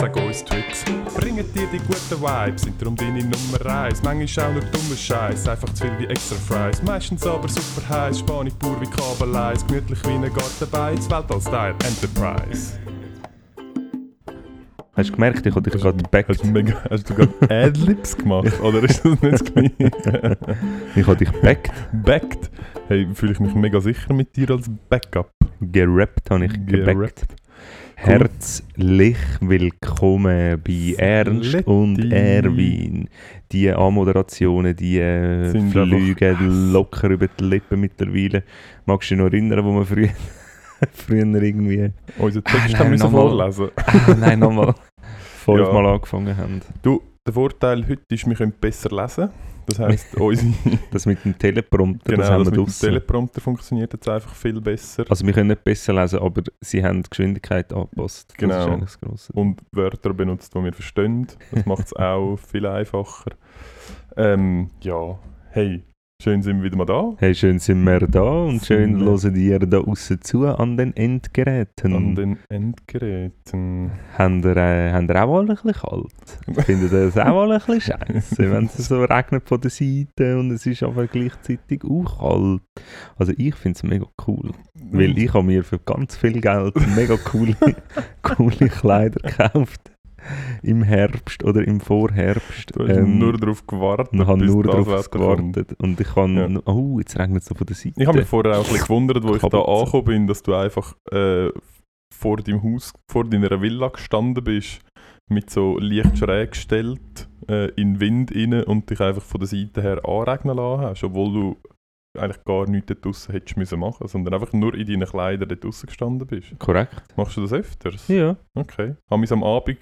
Sag uns Tricks, bringen dir die guten Vibes, sind darum deine Nummer 1. Manchmal auch nur dummer Scheiß, einfach zu viel wie extra Fries. Meistens aber super heiß, Spanisch pur wie Kabeleis, gemütlich wie ein Gartenbeiz, Weltall-Style Enterprise. Hast du gemerkt, ich habe dich gerade gebackt? Hast du, mega, hast du gerade Adlibs gemacht? Oder ist das nicht das Gleiche? Ich habe dich gebackt. Backt? Hey, fühle ich mich mega sicher mit dir als Backup. Gerappt habe ich gebackt. Herzlich willkommen bei Ernst Letti. und Erwin. Die Anmoderationen, die äh, Sind fliegen locker über die Lippen mittlerweile. Magst du dich noch erinnern, wo wir früher, früher irgendwie... Unser Ah, Text nein, haben wir vorlesen. Ah, nein, nochmal fünfmal Ja. angefangen haben. Du, der Vorteil heute ist, wir können besser lesen. Das heisst, unsere, Das mit dem Teleprompter, genau, das haben das wir mit dem. Teleprompter funktioniert jetzt einfach viel besser. Also wir können nicht besser lesen, aber sie haben die Geschwindigkeit angepasst. Genau. Und Wörter benutzt, die wir verstehen. Das macht es auch viel einfacher. Ähm, ja, hey, schön sind wir wieder mal da. Hey, schön sind wir da und schön Sind hören ihr da aussen zu an den Endgeräten. An den Endgeräten. Habt ihr, äh, habt ihr auch alle ein bisschen kalt? Findet ihr das auch alle ein bisschen scheiße, wenn es so regnet von der Seite und es ist aber gleichzeitig auch kalt? Also ich finde es mega cool, weil ich habe mir für ganz viel Geld mega coole, coole Kleider gekauft. Im Herbst oder im Vorherbst. Du hast Ähm, nur darauf gewartet, Ich habe nur darauf Wetter kommt. gewartet und ich kann, Ja. oh, jetzt regnet es so von der Seite. Ich habe mich vorher auch ein bisschen gewundert, wo ich da angekommen bin, dass du einfach äh, vor deinem Haus, vor deiner Villa gestanden bist, mit so leicht schräg gestellt, äh, in den Wind rein und dich einfach von der Seite her anregnen lassen hast, obwohl du eigentlich gar nichts dort draussen hättest müssen machen, sondern einfach nur in deinen Kleidern dort draussen gestanden bist. Korrekt. Machst du das öfters? Ja. Okay. Haben wir am Abend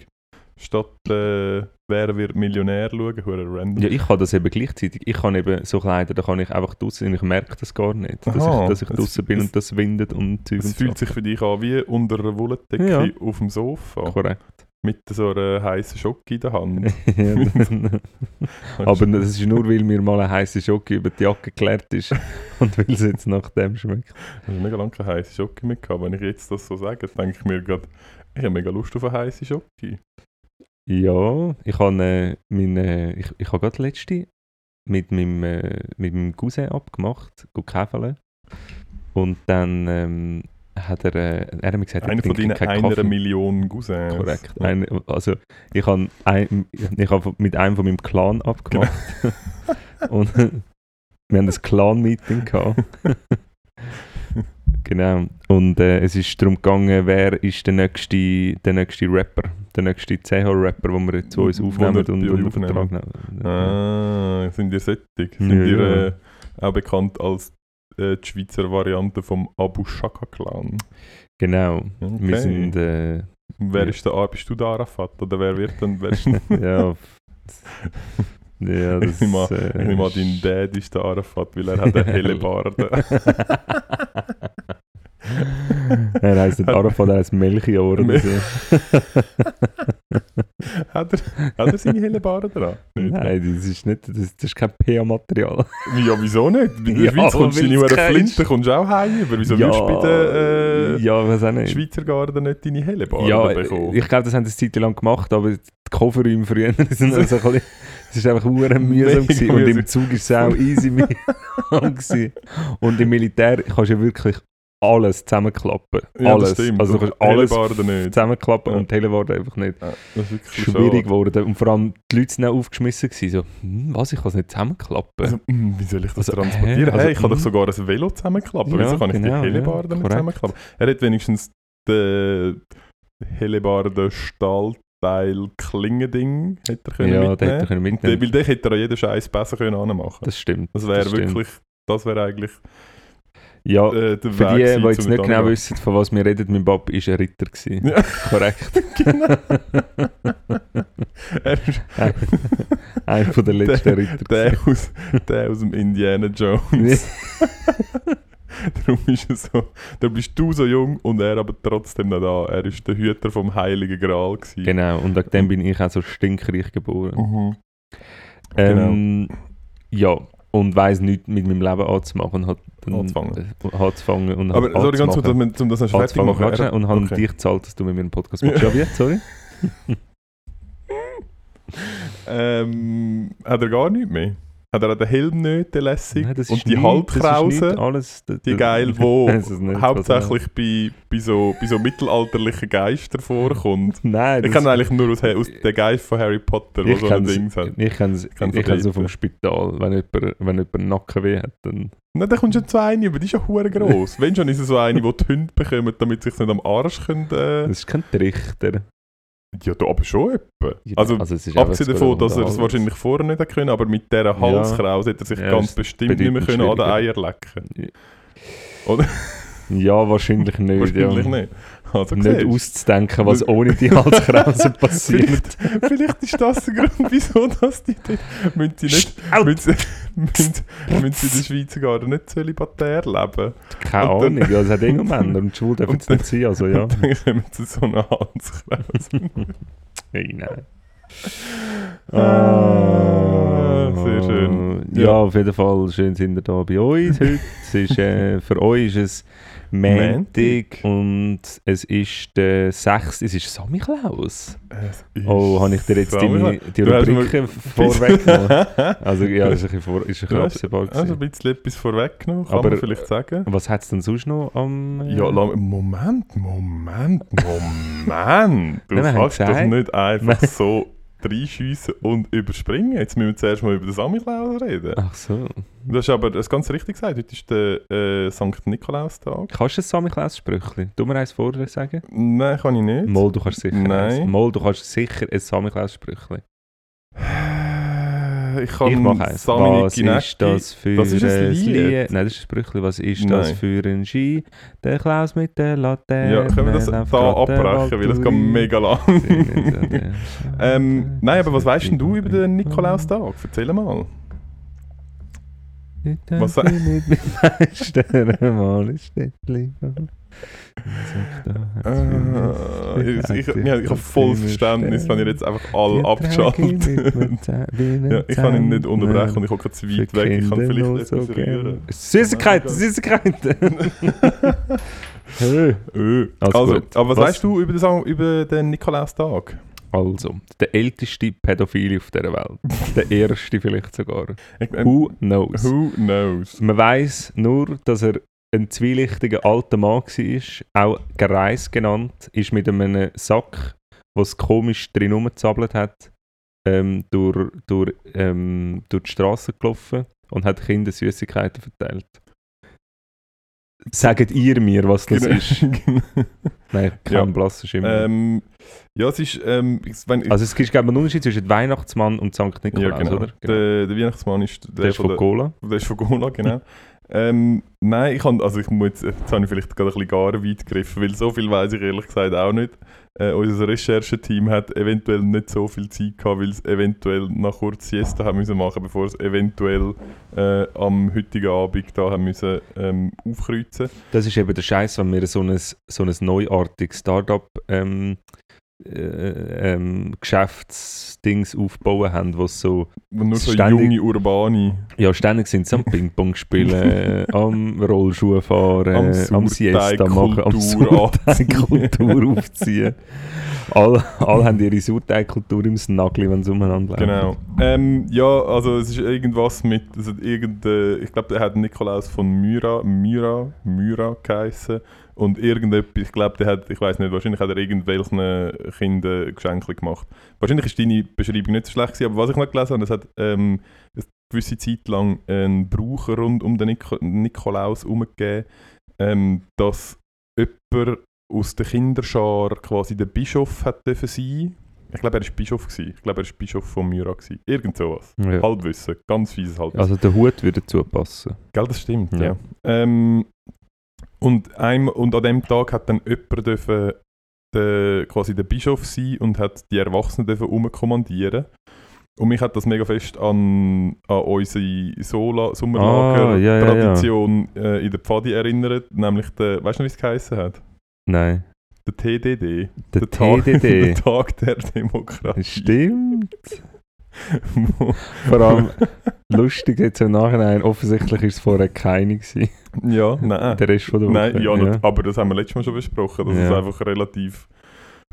statt äh, Wer wird Millionär schauen, hure random. Ja, ich kann das eben gleichzeitig. Ich kann eben so Kleider, da kann ich einfach draussen und ich merke das gar nicht, dass Aha, ich, dass ich draussen bin es- und das windet und Zeug Es fühlt sich für dich an wie unter einer Wolldecke Ja. auf dem Sofa. Korrekt. Mit so einer heißen Schoki in der Hand. Aber das ist nur, weil mir mal eine heiße Schocke über die Jacke geklärt ist und weil es jetzt nach dem schmeckt. Ich habe mega lange keine heiße Schoki mehr gehabt. Wenn ich jetzt das so sage, denke ich mir gerade, ich habe mega Lust auf eine heiße Schoki. Ja, ich habe äh, meine, ich, ich habe gerade letzte mit meinem, äh, mit meinem Cousin abgemacht, käfeln. Und dann ähm, hat er, äh, er hat mir gesagt, er Einer von deinen einer. Million Cousins. Korrekt. Ja. Ein, also ich habe ein, ich hab mit einem von meinem Clan abgemacht. und wir haben ein Clan-Meeting gehabt. genau. Und äh, es ist darum gegangen, wer ist der nächste, der nächste Rapper, der nächste CH-Rapper, den wir zu uns aufnehmen und, und euch auf den Trag aufnehmen. nehmen. Ah, sind ihr sättig? Sind Ja, ihr ja. äh, auch bekannt als äh, die Schweizer Variante vom Abu Shaka Clan? Genau. Okay. Wir sind, äh, Wer ja. ist der A? Bist du der Arafat? Oder wer wird dann? Wer ist, ja. ja, ich das nehme an, äh, ich nehme an, dein Dad ist der Arafat, weil er hat eine helle Barde. er heisst nicht Arafat, er heisst Melchior oder so. hat, er, hat er seine helle Barde dran? Nicht, ne? Nein, das ist, nicht, das, das ist kein PA-Material. Ja, wieso nicht? Bei der Ja, Schweiz kommst du Hure kein Flinte kommst du auch heim über. Wieso würdest du bei der äh, ja, nicht. Schweizer Garde nicht deine helle Barde Ja, bekommen? ich glaube, das haben sie eine Zeit lang gemacht, aber die Kofferräume früher sind also ein bisschen, es ist einfach hure mühsam gewesen. und im. Zug ist es auch easy mühsam. Und im Militär kannst du ja wirklich alles zusammenklappen. Ja, alles. stimmt. Also du Und kannst alles nicht. zusammenklappen Ja. und die Hellebarden einfach nicht. Ja, das ist wirklich Schwierig geworden. Und vor allem die Leute sind auch aufgeschmissen gewesen. So, hm, was, ich kann es nicht zusammenklappen. Also, mm, wie soll ich das Also, transportieren? hä? Also, hey, ich kann doch mm. sogar ein Velo zusammenklappen. Ja, Wieso kann ich genau, die ja, Hellebarden nicht korrekt. zusammenklappen? Er hat wenigstens den Hellebarden Stahlteil Klingending hätte er können ja, mitnehmen. hätte er können Und mitnehmen. den- Weil den hätte er an jeden Scheiß besser können anmachen. Das stimmt. Das wäre das stimmt. wirklich, das wäre eigentlich Ja, äh, der für Weg die, die jetzt nicht genau wissen, von was wir reden, mein Papa war ein Ritter. Gewesen. Ja. Korrekt. Genau. Er ist Einer von der letzten Ritter. der aus, der aus dem Indiana Jones. Darum ist er so. Da bist du so jung und er aber trotzdem noch da. Er ist der Hüter vom Heiligen Gral. Gewesen. Genau, und wegen dem bin ich auch so stinkreich geboren. Mhm. Ähm, Ja, und weiss nichts mit meinem Leben anzumachen. Hat dann, Anzufangen. Äh, anzufangen und Aber sorry, ganz kurz, anzumachen. um das noch fertig zu machen. Er- und habe okay. dich gezahlt, dass du mit mir einen Podcast machst. Ja, wie? Sorry? Ähm, hat er gar nichts mehr? Hat er auch den Helm nicht, den lässig? Nein, das und die das ist Halbkrause? alles, d- Die geil, wo Das hauptsächlich bei, bei, so, bei so mittelalterlichen Geistern vorkommt. Nein, Ich das- kenne eigentlich nur aus, aus den Geist von Harry Potter, wo so ein kenne Ding hat. ich Ich kenn's ich vom Spital. Wenn jemand, wenn jemand Nackenweh hat, dann... Nein, da kommst du schon zu einer, aber die ist ja hure gross. Wenn schon ist es so eine, die die Hunde bekommen, damit sie sich nicht am Arsch können. Äh, Das ist kein Trichter. Ja, du aber schon etwa. Ja, Also, einfach abgesehen davon, dass er es wahrscheinlich vorher nicht hätte können, aber mit dieser Halskrause hätte er sich Ja, ganz bestimmt nicht mehr können an den. Eier lecken. Oder? Ja, wahrscheinlich nicht. Wahrscheinlich ja. nicht. Also, Nicht auszudenken, was ohne die Halskrause passiert. Vielleicht, vielleicht ist das der Grund, wieso dass die dort müssen sie nicht müssen, müssen, sie in der Schweizer Garten nicht zölibatär leben. Keine Und dann- Ahnung, ja, es hat eh nur Männer und schwul dürfen es nicht sein, also ja. Und dann kommen sie so eine Halskrause. Hey, nein. Ah, sehr schön. Ja, Ja. auf jeden Fall schön sind ihr da bei uns heute. Es ist, äh, für euch ist es Montag und es ist der 6. Es ist Samichlaus. Oh, habe ich dir jetzt deine, die Rubriken vorweggenommen? Also ja, das ist ein bisschen, vor, ist ein bisschen Also gewesen. ein bisschen etwas vorweggenommen, kann Aber- man vielleicht sagen. Was hat es denn sonst noch am... äh, Ja, lang, Moment, Moment, Moment. Du wir kannst gesagt- nicht einfach so reinschiessen und überspringen. Jetzt müssen wir zuerst mal über den Samichlaus reden. Ach so. Du hast aber das ganz richtig gesagt. Heute ist der äh, St. Nikolaustag. Kannst du ein Samichlaus-Sprüchli? Du mir eins vorher sagen? Nein, kann ich nicht. Mal, du kannst sicher Nein. eins. Mal, du kannst sicher ein Samichlaus-Sprüchli. Ich kann Ich mache eins. Samini Was Ginecki- ist das für Das ist ein ein Lied. Nein, das ist ein Sprüchli. Was ist das Nein. für ein Ski? Der Klaus mit der Laterne. Ja, können wir das da abbrechen, weil das geht mega lang. ähm, nein, aber was weißt denn du über den Nikolaustag? Erzähl mal. Was Was sa- sag ich mit Meister mal ist Äh, ich, ich, ich, ich habe volles Verständnis, wenn ihr jetzt einfach alle abgeschaltet Ja, ich kann ihn nicht unterbrechen und ich habe zu weit weg. Ich kann vielleicht etwas rühren. Süßigkeiten, Süßigkeiten! Hey. Also Also, aber was, Was- weißt du über den, über den Nikolaustag? Also, der älteste Pädophile auf dieser Welt. Der erste vielleicht sogar. Ähm, Who knows? who knows? Man weiß nur, dass er ein zwielichtiger alter Mann war, auch Gereis genannt, ist mit einem Sack, was komisch drin rumgezappelt hat, ähm, durch, durch, ähm, durch die Straße gelaufen und hat Kindern Süßigkeiten verteilt. Sagt ihr mir, was das Genau. ist? Nein, kein Ja. blasser Schimmer. ähm, ja, es ist. Ähm, wenn, also es gibt glaube ich, einen Unterschied zwischen Weihnachtsmann und St. Nikolaus, ja, genau. oder? Der, der Weihnachtsmann ist der, Der ist von der, Cola. der ist von Gola, genau. ähm, nein, ich kann, also ich muss jetzt, jetzt habe ich vielleicht gerade ein bisschen gar weit gegriffen, weil so viel weiß ich ehrlich gesagt auch nicht. Äh, unser Rechercheteam hat eventuell nicht so viel Zeit gehabt, weil es eventuell nach kurz Siesta haben müssen machen, bevor es eventuell äh, am heutigen Abend da haben müssen ähm, aufkreuzen. Das ist eben der Scheiß, wenn wir so ein, so ein neuartiges Startup ähm, äh, ähm, Geschäftsdings aufbauen haben, wo es so, Wo nur so Ständig- junge Urbane ja ständig sind sie am Ping-Pong spielen, äh, am Rollschuh fahren, Am am, Siesta machen, am Sauerteigkultur aufziehen. Alle, alle haben ihre Sauerteigkultur im Snugli, wenn sie umeinander laufen. Genau. Ähm, ja, also es ist irgendwas mit, also irgende, ich glaube, der hat Nikolaus von Myra, Myra, Myra geheissen. Und irgendetwas, ich glaube, der hat, ich weiß nicht, wahrscheinlich hat er irgendwelchen Kindern Geschenke gemacht. Wahrscheinlich ist deine Beschreibung nicht so schlecht gewesen, aber was ich noch gelesen habe, es hat ähm, eine gewisse Zeit lang einen Brauch rund um den Niko Nikolaus herumgegeben, ähm, dass jemand aus der Kinderschar quasi der Bischof hat dürfen sein. Ich glaube, er war Bischof. Gewesen. Ich glaube, er war Bischof von Myra. Gewesen. Irgend sowas. Ja. Halbwissen. Ganz fieses Halbwissen. Also der Hut würde dazu passen. Gell, das stimmt, ja. Ja. Ähm, und, einem, und an dem Tag hat dann jemand dürfen, der, quasi der Bischof sein und hat die Erwachsenen dürfen umkommandieren. Und mich hat das mega fest an, an unsere Sola Ah, ja, ja, ja. Sommerlager-Tradition äh, in der Pfadi erinnert. Nämlich der, weißt du noch, wie es geheißen hat? Nein. Der TDD. Der Tag, der TDD. Tag der Demokratie. Stimmt. Vor allem lustig jetzt im Nachhinein, offensichtlich ist es vorher keine gewesen. ja, nein. Der Rest von der Woche. Nein, ja, nat- aber das haben wir letztes Mal schon besprochen, dass es Ja. einfach relativ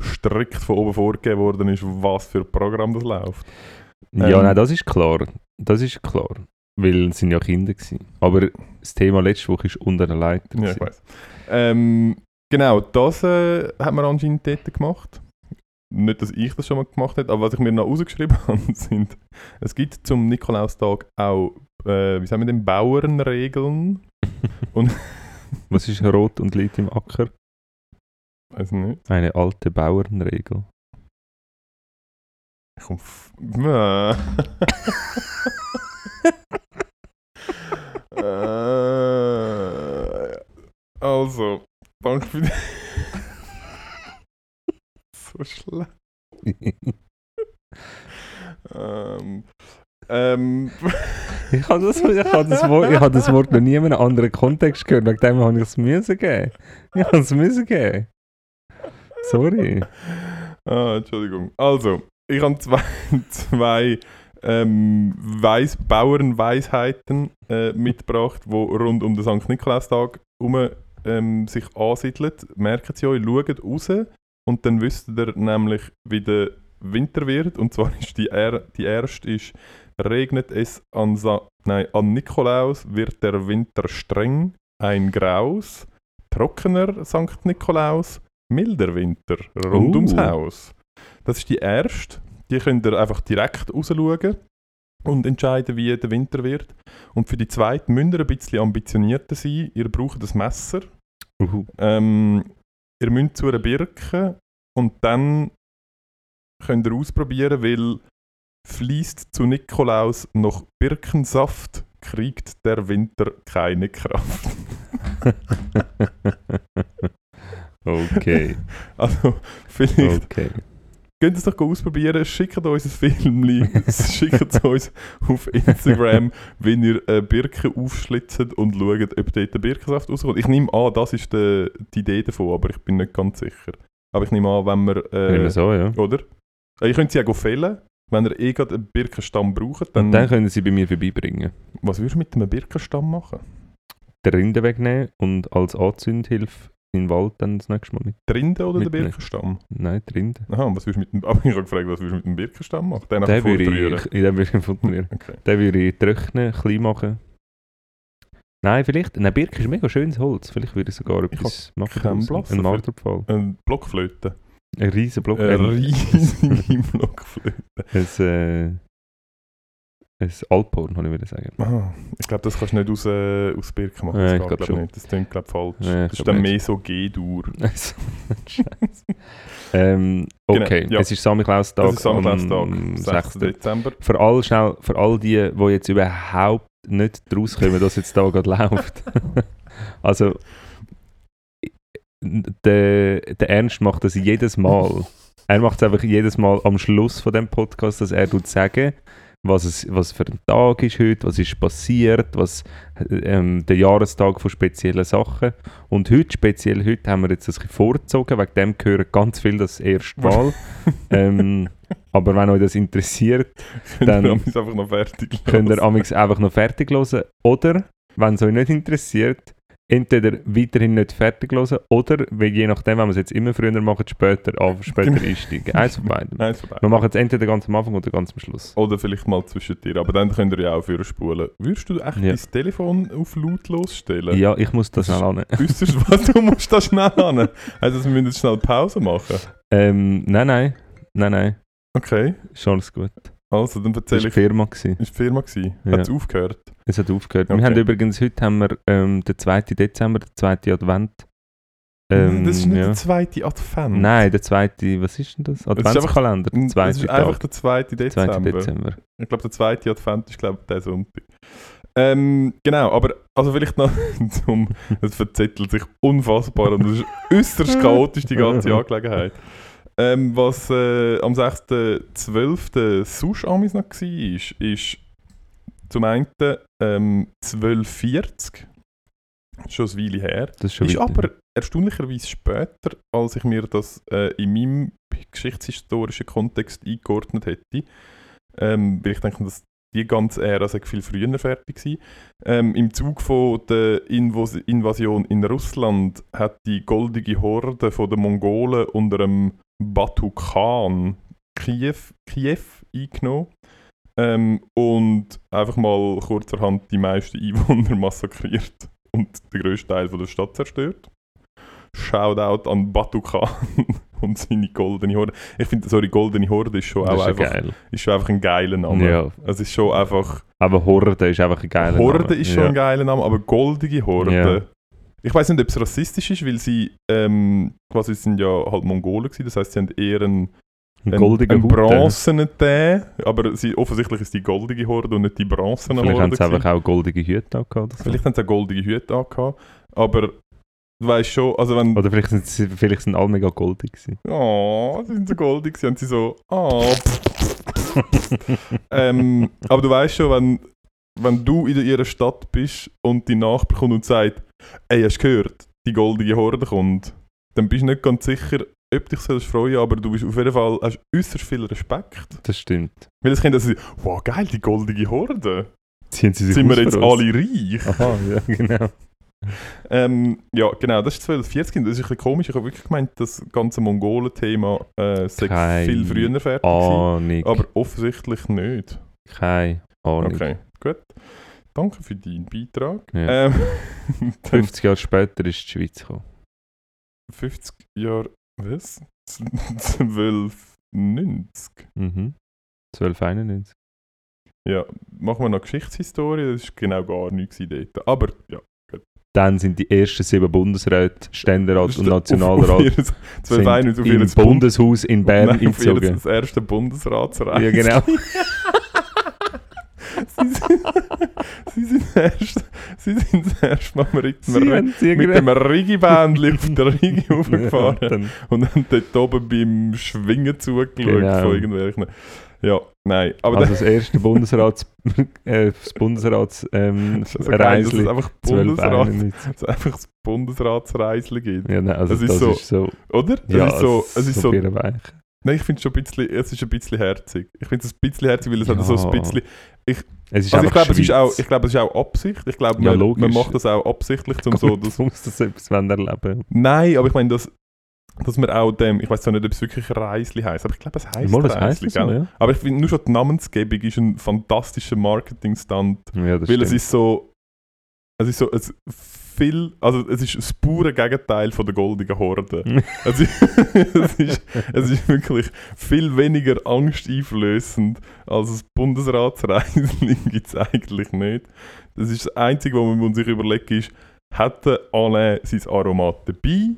strikt von oben vorgegeben worden ist, was für ein Programm das läuft. Ja, Ähm, nein, das ist klar. Das ist klar. Weil es sind ja Kinder gewesen. Aber das Thema letzte Woche ist unter der Leiter. Ja, ich weiß. Ähm, genau, das äh, hat man anscheinend dort gemacht. Nicht, dass ich das schon mal gemacht habe, aber was ich mir noch rausgeschrieben habe, sind, es gibt zum Nikolaustag auch, äh, wie sagen wir denn, Bauernregeln. Was ist rot und liegt im Acker? Weiß nicht. Eine alte Bauernregel. Ich komm. äh, also, danke für die. So schlecht. Ähm, ähm, Ich habe das, ich habe das, Wort, ich habe das Wort noch nie in einem anderen Kontext gehört. Wegen dem habe ich es müssen geben. Ich habe es müssen geben. Sorry. ah, Entschuldigung. Also, ich habe zwei, zwei ähm, Weiss, Bauernweisheiten äh, mitgebracht, die rund um den St. Nikolaustag herum ähm, sich ansiedeln. Merken Sie euch, schaut raus und dann wisst ihr nämlich, wie der Winter wird. Und zwar ist die, er die erste ist, regnet es an, Sa nein, an Nikolaus, wird der Winter streng, ein Graus, trockener St. Nikolaus, milder Winter rund Uh. ums Haus. Das ist die erste. Die könnt ihr einfach direkt rausschauen und entscheiden, wie der Winter wird. Und für die zweite müsst ihr ein bisschen ambitionierter sein. Ihr braucht das Messer. Uhu. Ähm, ihr müsst zu einer Birke und dann könnt ihr ausprobieren, weil fließt zu Nikolaus noch Birkensaft, kriegt der Winter keine Kraft. okay, Also vielleicht okay. Könnt es doch ausprobieren, schickt uns ein Film, schickt es uns auf Instagram, wenn ihr eine Birke aufschlitzt und schaut, ob dort der Birkensaft rauskommt. Ich nehme an, das ist die, die Idee davon, aber ich bin nicht ganz sicher. Aber ich nehme an, wenn wir... Äh, so, ja. Oder? Äh, Ihr könnt sie auch fällen. Wenn ihr eh gerade einen Birkenstamm braucht, dann... Und dann können sie bei mir vorbeibringen. was würdest du mit einem Birkenstamm machen? Den Rinde wegnehmen und als Anzündhilfe in den Wald dann das nächste Mal mit. Die Rinde oder den Mitnehmen. Birkenstamm? Nein, die Rinde. Aha, und was würdest du mit dem... Aber ich habe gefragt, was würdest du mit dem Birkenstamm machen? Den Den würde vorrühren? ich, den würde ich futurieren. Okay. Den würde ich trocknen, klein machen. Nein, vielleicht. Nein, Birke ist mega schönes Holz. Vielleicht würde ich sogar etwas machen. keinen daraus. Blass Ein dafür. Marterpfahl. Eine Blockflöte. Ein riesen Block. Eine ein, riesige Blockflöte. ein, äh, ein Alphorn, habe ich wieder sagen. Ah, ich glaube, das kannst du nicht aus, äh, aus Birken machen. Ja, Das ich geht, glaub nicht. Das klingt, glaube falsch. Ja, das ist dann nicht. mehr so G-Dur. Scheiße. ähm, okay, Genau, ja. es ist Samichlaustag Das ist Samichlaustag, am 6. 6. Dezember. Für all, schnell, für all die, die jetzt überhaupt nicht draus kommen, dass jetzt da gerade läuft. also, der, der Ernst macht das jedes Mal. Er macht es einfach jedes Mal am Schluss von dem Podcast, dass er sagen, was es was für ein Tag ist heute, was ist passiert, was ähm, der Jahrestag von speziellen Sachen. Und heute, speziell heute, haben wir jetzt ein bisschen vorgezogen, wegen dem gehören ganz viel das erste Mal. ähm, aber wenn euch das interessiert, Dann Dann- ist einfach noch fertig. könnt ihr amix einfach noch fertig hören. Oder, wenn es euch nicht interessiert, entweder weiterhin nicht fertig hören oder, je nachdem, wenn wir es jetzt immer früher machen, später, auf, später Genau. einsteigen. Eins von beiden. Nein, ist vorbei. Wir machen es entweder ganz am Anfang oder ganz am Schluss. Oder vielleicht mal zwischen dir. Aber dann könnt ihr ja auch für spulen. Würdest du echt Ja. dein Telefon auf lautlos stellen? Ja, ich muss das Das schnell an. Wüsstest du was? Du musst da schnell an. Also wir müssen jetzt schnell Pause machen. Ähm, nein, nein. Nein, nein. Okay. Schon alles gut. Also, dann Das erzähle war ich. die Firma. Gewesen. Ist die Firma gewesen? Ja. Hat es aufgehört? Es hat aufgehört. Okay. Wir haben übrigens, heute haben wir ähm, den 2. Dezember, den 2. Advent. Ähm, das ist nicht ja. der zweite Advent. Nein, der 2. Was ist denn das? ist einfach- Adventskalender, der Das 2. ist einfach der 2. 2. Dezember. Dezember. Ich glaube, der zweite Advent ist, glaube ich, der Sonntag. Ähm, genau, aber also vielleicht noch zum, es verzettelt sich unfassbar und es ist äußerst chaotisch, die ganze Angelegenheit. Ähm, was äh, am 6.12. sonst amis noch war, ist, zum einen ähm, 1240, schon eine Weile her, Das ist schon ist aber erstaunlicherweise später, als ich mir das äh, in meinem geschichtshistorischen Kontext eingeordnet hätte. Ähm, weil ich denke, dass die ganze Ära sei viel früher fertig war. Ähm, Im Zug von der Invos Invasion in Russland hat die goldige Horde von den Mongolen unter dem Batu Khan Kiew, Kiew eingenommen. Ähm, und einfach mal kurzerhand die meisten Einwohner massakriert und den grössten Teil von der Stadt zerstört. Shoutout an Batu Khan und seine goldene Horde. Ich finde, sorry, goldene Horde ist schon Das auch ist einfach, geil. ist schon einfach ein geiler Name. Ja. Es ist schon einfach. Aber Horde ist einfach ein geiler Horde Name. ist schon ja. ein geiler Name, aber goldige Horde. Ja. Ich weiß nicht, ob es rassistisch ist, weil sie ähm, quasi sind ja halt Mongolen gewesen, das heißt, sie haben eher einen, Ein einen, einen bronzenen Tee, aber sie, offensichtlich ist die goldige Horde und nicht die bronzene Vielleicht haben Horde. sie einfach gewesen. auch goldige Hüte angehabt. So. Vielleicht haben sie auch goldige Hüte angehabt, aber du weißt schon, also wenn... oder vielleicht sind, sie, vielleicht sind alle mega goldig gewesen. Oh, sie sind so goldig, sie haben sie so... Oh, ähm, aber du weißt schon, wenn, wenn du in ihrer Stadt bist und die Nachbar kommt und sagt, ey, hast du gehört, die goldige Horde kommt, dann bist du nicht ganz sicher, ob dich sollst freuen, aber du bist auf jeden Fall, hast äußerst viel Respekt. Das stimmt. Weil es Kind, dass sie, wow, geil, die goldige Horde. Ziehen sie sich Sind wir jetzt alle reich? Aha, ja, genau. Ähm, ja, genau, das ist 1240. Das ist ein bisschen komisch. Ich habe wirklich gemeint, das ganze Mongolen-Thema äh, sei viel früher fertig. Ahnung. Aber offensichtlich nicht. Keine Ahnung. Okay, gut. Danke für deinen Beitrag. Ja. Ähm, dann 50 Jahre später ist die Schweiz gekommen. 50 Jahre. Was? 1290. Mhm. 1291. Ja, machen wir noch Geschichtshistorie. Das ist genau gar nichts dort. Aber ja. Dann sind die ersten sieben Bundesräte, Ständerat und Auf- auf Nationalrat 1291 auf sind ihr im Bundeshaus in Bern Nein, auf eingezogen. das erste Bundesratsreich. Ja, genau. sie, sind, sie sind erst, sie sind das erste Mal mit Sie sie mit dem Rigi-Bändchen auf der Rigi Ja, hochgefahren dann- und haben dort oben beim Schwingen zugeschaut Genau. von irgendwelchen. Ja, nein. Aber also das erste Bundesrats, äh, das Bundesrats ähm, das ist so geil, dass es einfach Bundesrat, 1291. dass es einfach das Bundesratsreisli gibt. Ja, nein, also Das das, ist so- ist so. Oder? Es ja, ist so, es ist so birrenweich. Nein, ich finde es schon ein bisschen, es ist ein bisschen herzig. Ich finde es ein bisschen herzig, weil es hat so ein Ja. bisschen... Es ist Also ich glaube, es ist auch, ich glaube, es ist auch Absicht. Ich glaube, Ja, man, man macht das auch absichtlich, um so... Gut, Das, muss das etwas erleben nein, aber ich meine, dass, dass man auch dem... Ich weiß zwar nicht, ob es wirklich Reisli heisst, aber ich glaube, es heisst Mal, Reisli, es so, ja. Aber ich finde, nur schon die Namensgebung ist ein fantastischer Marketingstand, Ja, weil es stimmt. ist so... Es ist so... Es viel, also es ist das pure Gegenteil von der goldigen Horde. Es ist, es, ist, es ist wirklich viel weniger angsteinflößend als das Bundesratsreisling gibt es eigentlich nicht. Das ist das Einzige, was man sich überlegen ist, hat der Alain sein Aromat dabei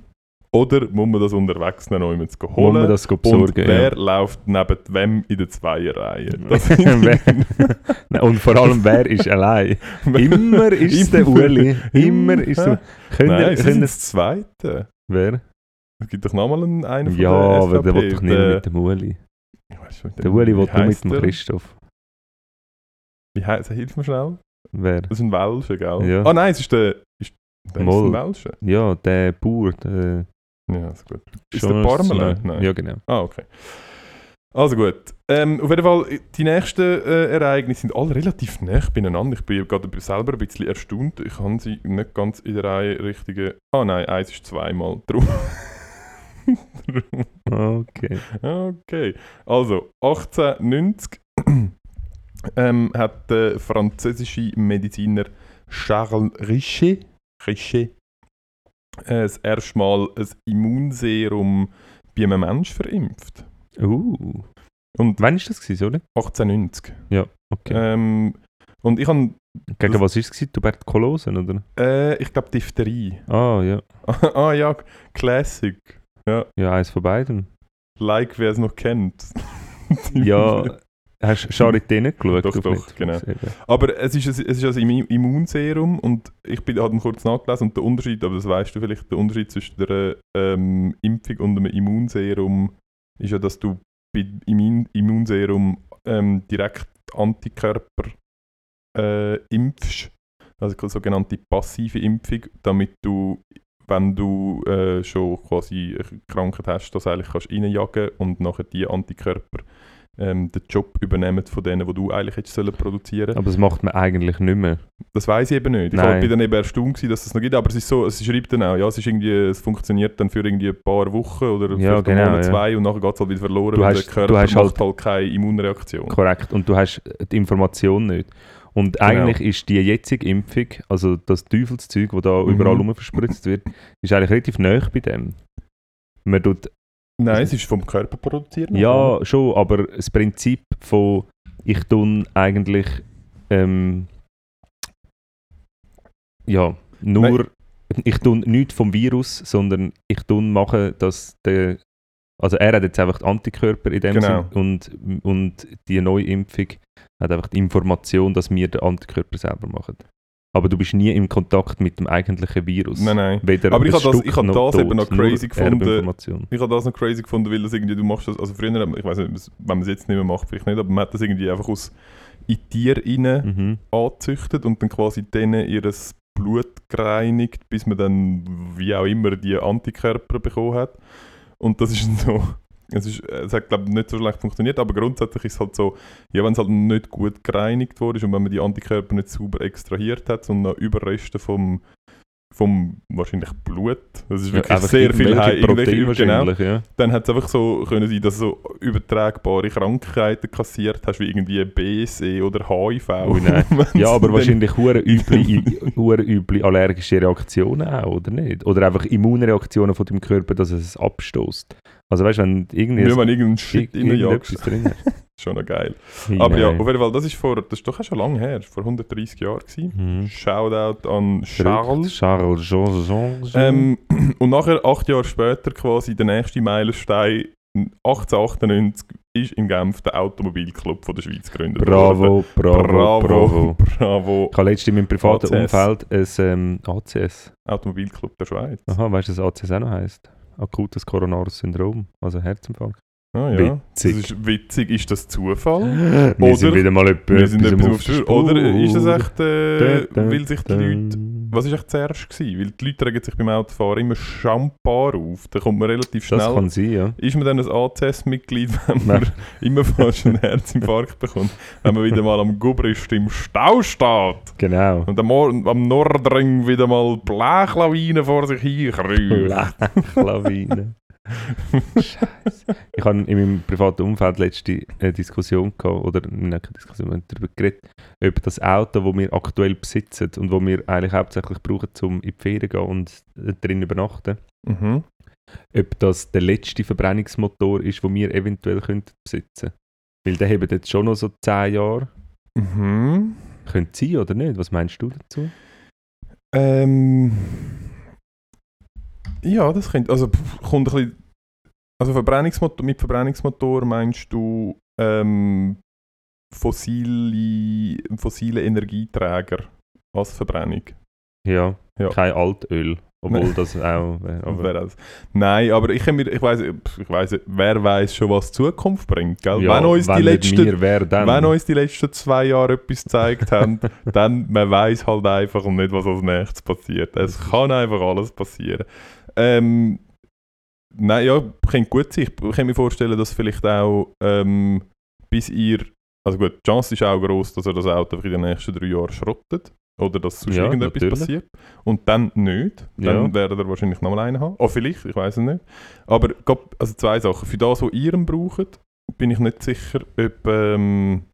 oder muss man das unterwegs noch jemand Muss holen? man das und besorgen? wer ja. läuft neben wem in der Zweierreihe? Und vor allem, wer ist allein? Immer ist es der. Uli. Immer ist. Hä? Können, Nein, sie können, das Zweite. wer? Es gibt doch nochmal einen, einen von Ja, der aber der will doch nicht mit dem Uli. Der Uli will nur mit dem? Christoph. Wie heißt Hilf mir schnell. Wer? Das ist ein Welscher, gell? Ja. Ah nein, es ist der... Ist, der ist ein Welscher. Ja, der Bauer. Der Ja, ist gut. Ist Schon der Parmelin? so- Nein. Ja, genau. Ah, okay. Also gut. Ähm, auf jeden Fall, die nächsten äh, Ereignisse sind alle relativ nah beieinander. Ich bin gerade selber ein bisschen erstaunt. Ich habe sie nicht ganz in der Reihe richtige... Ah nein, eins ist zweimal. Drum. Drum. Okay. okay. Also, 1890 ähm, hat der französische Mediziner Charles Richet, Richet äh, das erste Mal ein Immunserum bei einem Menschen verimpft. Uh. Und Wann war das, gewesen, oder? 1890. Ja, okay. Ähm, und ich habe, Gegen das- was war es? Tuberkulose, oder? äh, ich glaube, Diphtherie. Ah, ja. ah ja, Classic. Ja, eins von beiden. Like, wer es noch kennt. Ja, hast du Charité nicht geschaut? Doch, doch, Netflix? genau. Eben. Aber es ist, ein, es ist ein Immu- Immunserum und ich bin, habe kurz nachgelesen und der Unterschied, aber das weißt du vielleicht, der Unterschied zwischen der ähm, Impfung und einem Immunserum ist ja, dass du bei Immun Immunserum ähm, direkt Antikörper äh, impfst, also eine sogenannte passive Impfung, damit du, wenn du äh, schon quasi eine Krankheit hast, das eigentlich kannst reinjagen und nachher die Antikörper ähm, den Job übernehmen von denen, die du eigentlich hättest sollen produzieren Aber das macht man eigentlich nicht mehr. Das weiß ich eben nicht. Ich war- dann eben erstaunt, gewesen, dass es noch gibt, aber es ist so, es schreibt dann auch, ja, es, ist irgendwie, es funktioniert dann für irgendwie ein paar Wochen oder Ja, vielleicht genau, einen Monat, ja. zwei und nachher geht es halt wieder verloren, Du weil hast- der Körper du hast macht halt, keine Immunreaktion. Korrekt. Und du hast die Information nicht. Und Genau. eigentlich ist die jetzige Impfung, also das Teufelszeug, das da Mhm. überall rum verspritzt wird, ist eigentlich relativ nah bei dem. Man tut, Nein, es ist vom Körper produziert. ja, schon, aber das Prinzip von ich tun eigentlich ähm, ja, nur ich tun nichts vom Virus, sondern ich tun machen, dass der also er hat jetzt einfach Antikörper in dem Genau. Sinn und, und die neue Impfung hat einfach die Information, dass wir den Antikörper selber machen. Aber du bist nie im Kontakt mit dem eigentlichen Virus. Nein, nein. Weder Aber ich habe das- ich habe noch das eben noch crazy gefunden. Ich habe das noch crazy gefunden, weil das irgendwie, du machst das, also früher, ich weiß nicht, wenn man es jetzt nicht mehr macht, vielleicht nicht, aber man hat das irgendwie einfach aus in Tiere rein Mhm. angezüchtet und dann quasi denen ihr Blut gereinigt, bis man dann, wie auch immer, die Antikörper bekommen hat. Und das ist so, es, ist, es hat glaube ich nicht so schlecht funktioniert, aber grundsätzlich ist es halt so, ja, wenn es halt nicht gut gereinigt wurde und wenn man die Antikörper nicht sauber extrahiert hat, sondern Überreste vom, vom wahrscheinlich Blut, das ist wirklich einfach sehr viel Proteine genau, ja. dann hat es einfach so können sein, dass du so übertragbare Krankheiten kassiert hast, wie irgendwie BSE oder HIV. Wenn's Ja, aber wahrscheinlich hure üble, allergische Reaktionen auch, oder nicht? Oder einfach Immunreaktionen von deinem Körper, dass es es abstoßt. Also weißt du, wenn irgendwie wenn irgendein Shit irgendetwas reinjagst. drin ist. Schon noch geil. Hey, Aber ja, nein. auf jeden Fall, das ist vor, das ist doch schon lange her, vor 130 Jahren. Gewesen. Mhm. Shoutout an Charles. Charles. Charles Jean Jean. Jean. Ähm, und nachher, acht Jahre später, quasi der nächste Meilenstein, 1898, ist in Genf der Automobilclub von der Schweiz gegründet worden. bravo, bravo, bravo, bravo. Ich habe letztens in meinem privaten ACS. Umfeld ein ähm, ACS. Automobilclub der Schweiz. Aha, weißt du, was ACS auch noch heisst? Akutes Koronares Syndrom, also Herzinfarkt. Ah, ja. Witzig. Das ist witzig. Ist das Zufall? Wir sind wieder mal etwas Wir sind etwas auf der Spur. Oder ist Spur. echt, äh, Dun, dun, weil sich die. Leute... Was war echt zuerst? Gewesen? Weil die Leute regen sich beim Autofahren immer Champar auf. Da kommt man relativ schnell... Das kann sein, ja. ist man dann ein ACS-Mitglied, wenn man immer fast einen Herzinfarkt bekommt, wenn man wieder mal am Gubrist im Stau steht Genau. und am, am Nordring wieder mal Blechlawinen vor sich hinkreucht. Lawine. Scheiße. Ich habe in meinem privaten Umfeld letzte eine Diskussion gehabt, oder keine Diskussion, darüber geredet, ob das Auto, das wir aktuell besitzen und das wir eigentlich hauptsächlich brauchen, um in die Ferien zu gehen und äh, drin übernachten, Mhm. ob das der letzte Verbrennungsmotor ist, den wir eventuell könnten besitzen Weil der haben jetzt schon noch so 10 Jahre. Mhm. Könnte sein oder nicht? Was meinst du dazu? Ähm, ja, das könnte. Also, pff, kommt ein bisschen. Also, Verbrennungsmotor, mit Verbrennungsmotor meinst du ähm, fossile, fossile Energieträger als Verbrennung? Ja, Ja. kein Altöl. Obwohl das auch. Das Aber. Nein, aber ich, mir, ich weiß, ich weiß, wer weiß schon, was die Zukunft bringt, gell? ja, wenn uns die wenn nicht letzten dann? Wenn uns die letzten zwei Jahre etwas gezeigt haben, dann man weiß halt einfach nicht, was als nächstes passiert. Es kann einfach alles passieren. Ähm, nein, ja, könnte gut sein. Ich kann mir vorstellen, dass vielleicht auch ähm, bis ihr, also gut, die Chance ist auch groß, dass er das Auto in den nächsten drei Jahren schrottet. Oder dass sonst Ja, irgendetwas natürlich. passiert. Und dann nicht. Dann Ja. werdet ihr wahrscheinlich nochmal einen haben. Oh, vielleicht, ich weiß es nicht. Aber also zwei Sachen. Für das, was ihr braucht, bin ich nicht sicher, ob, ähm,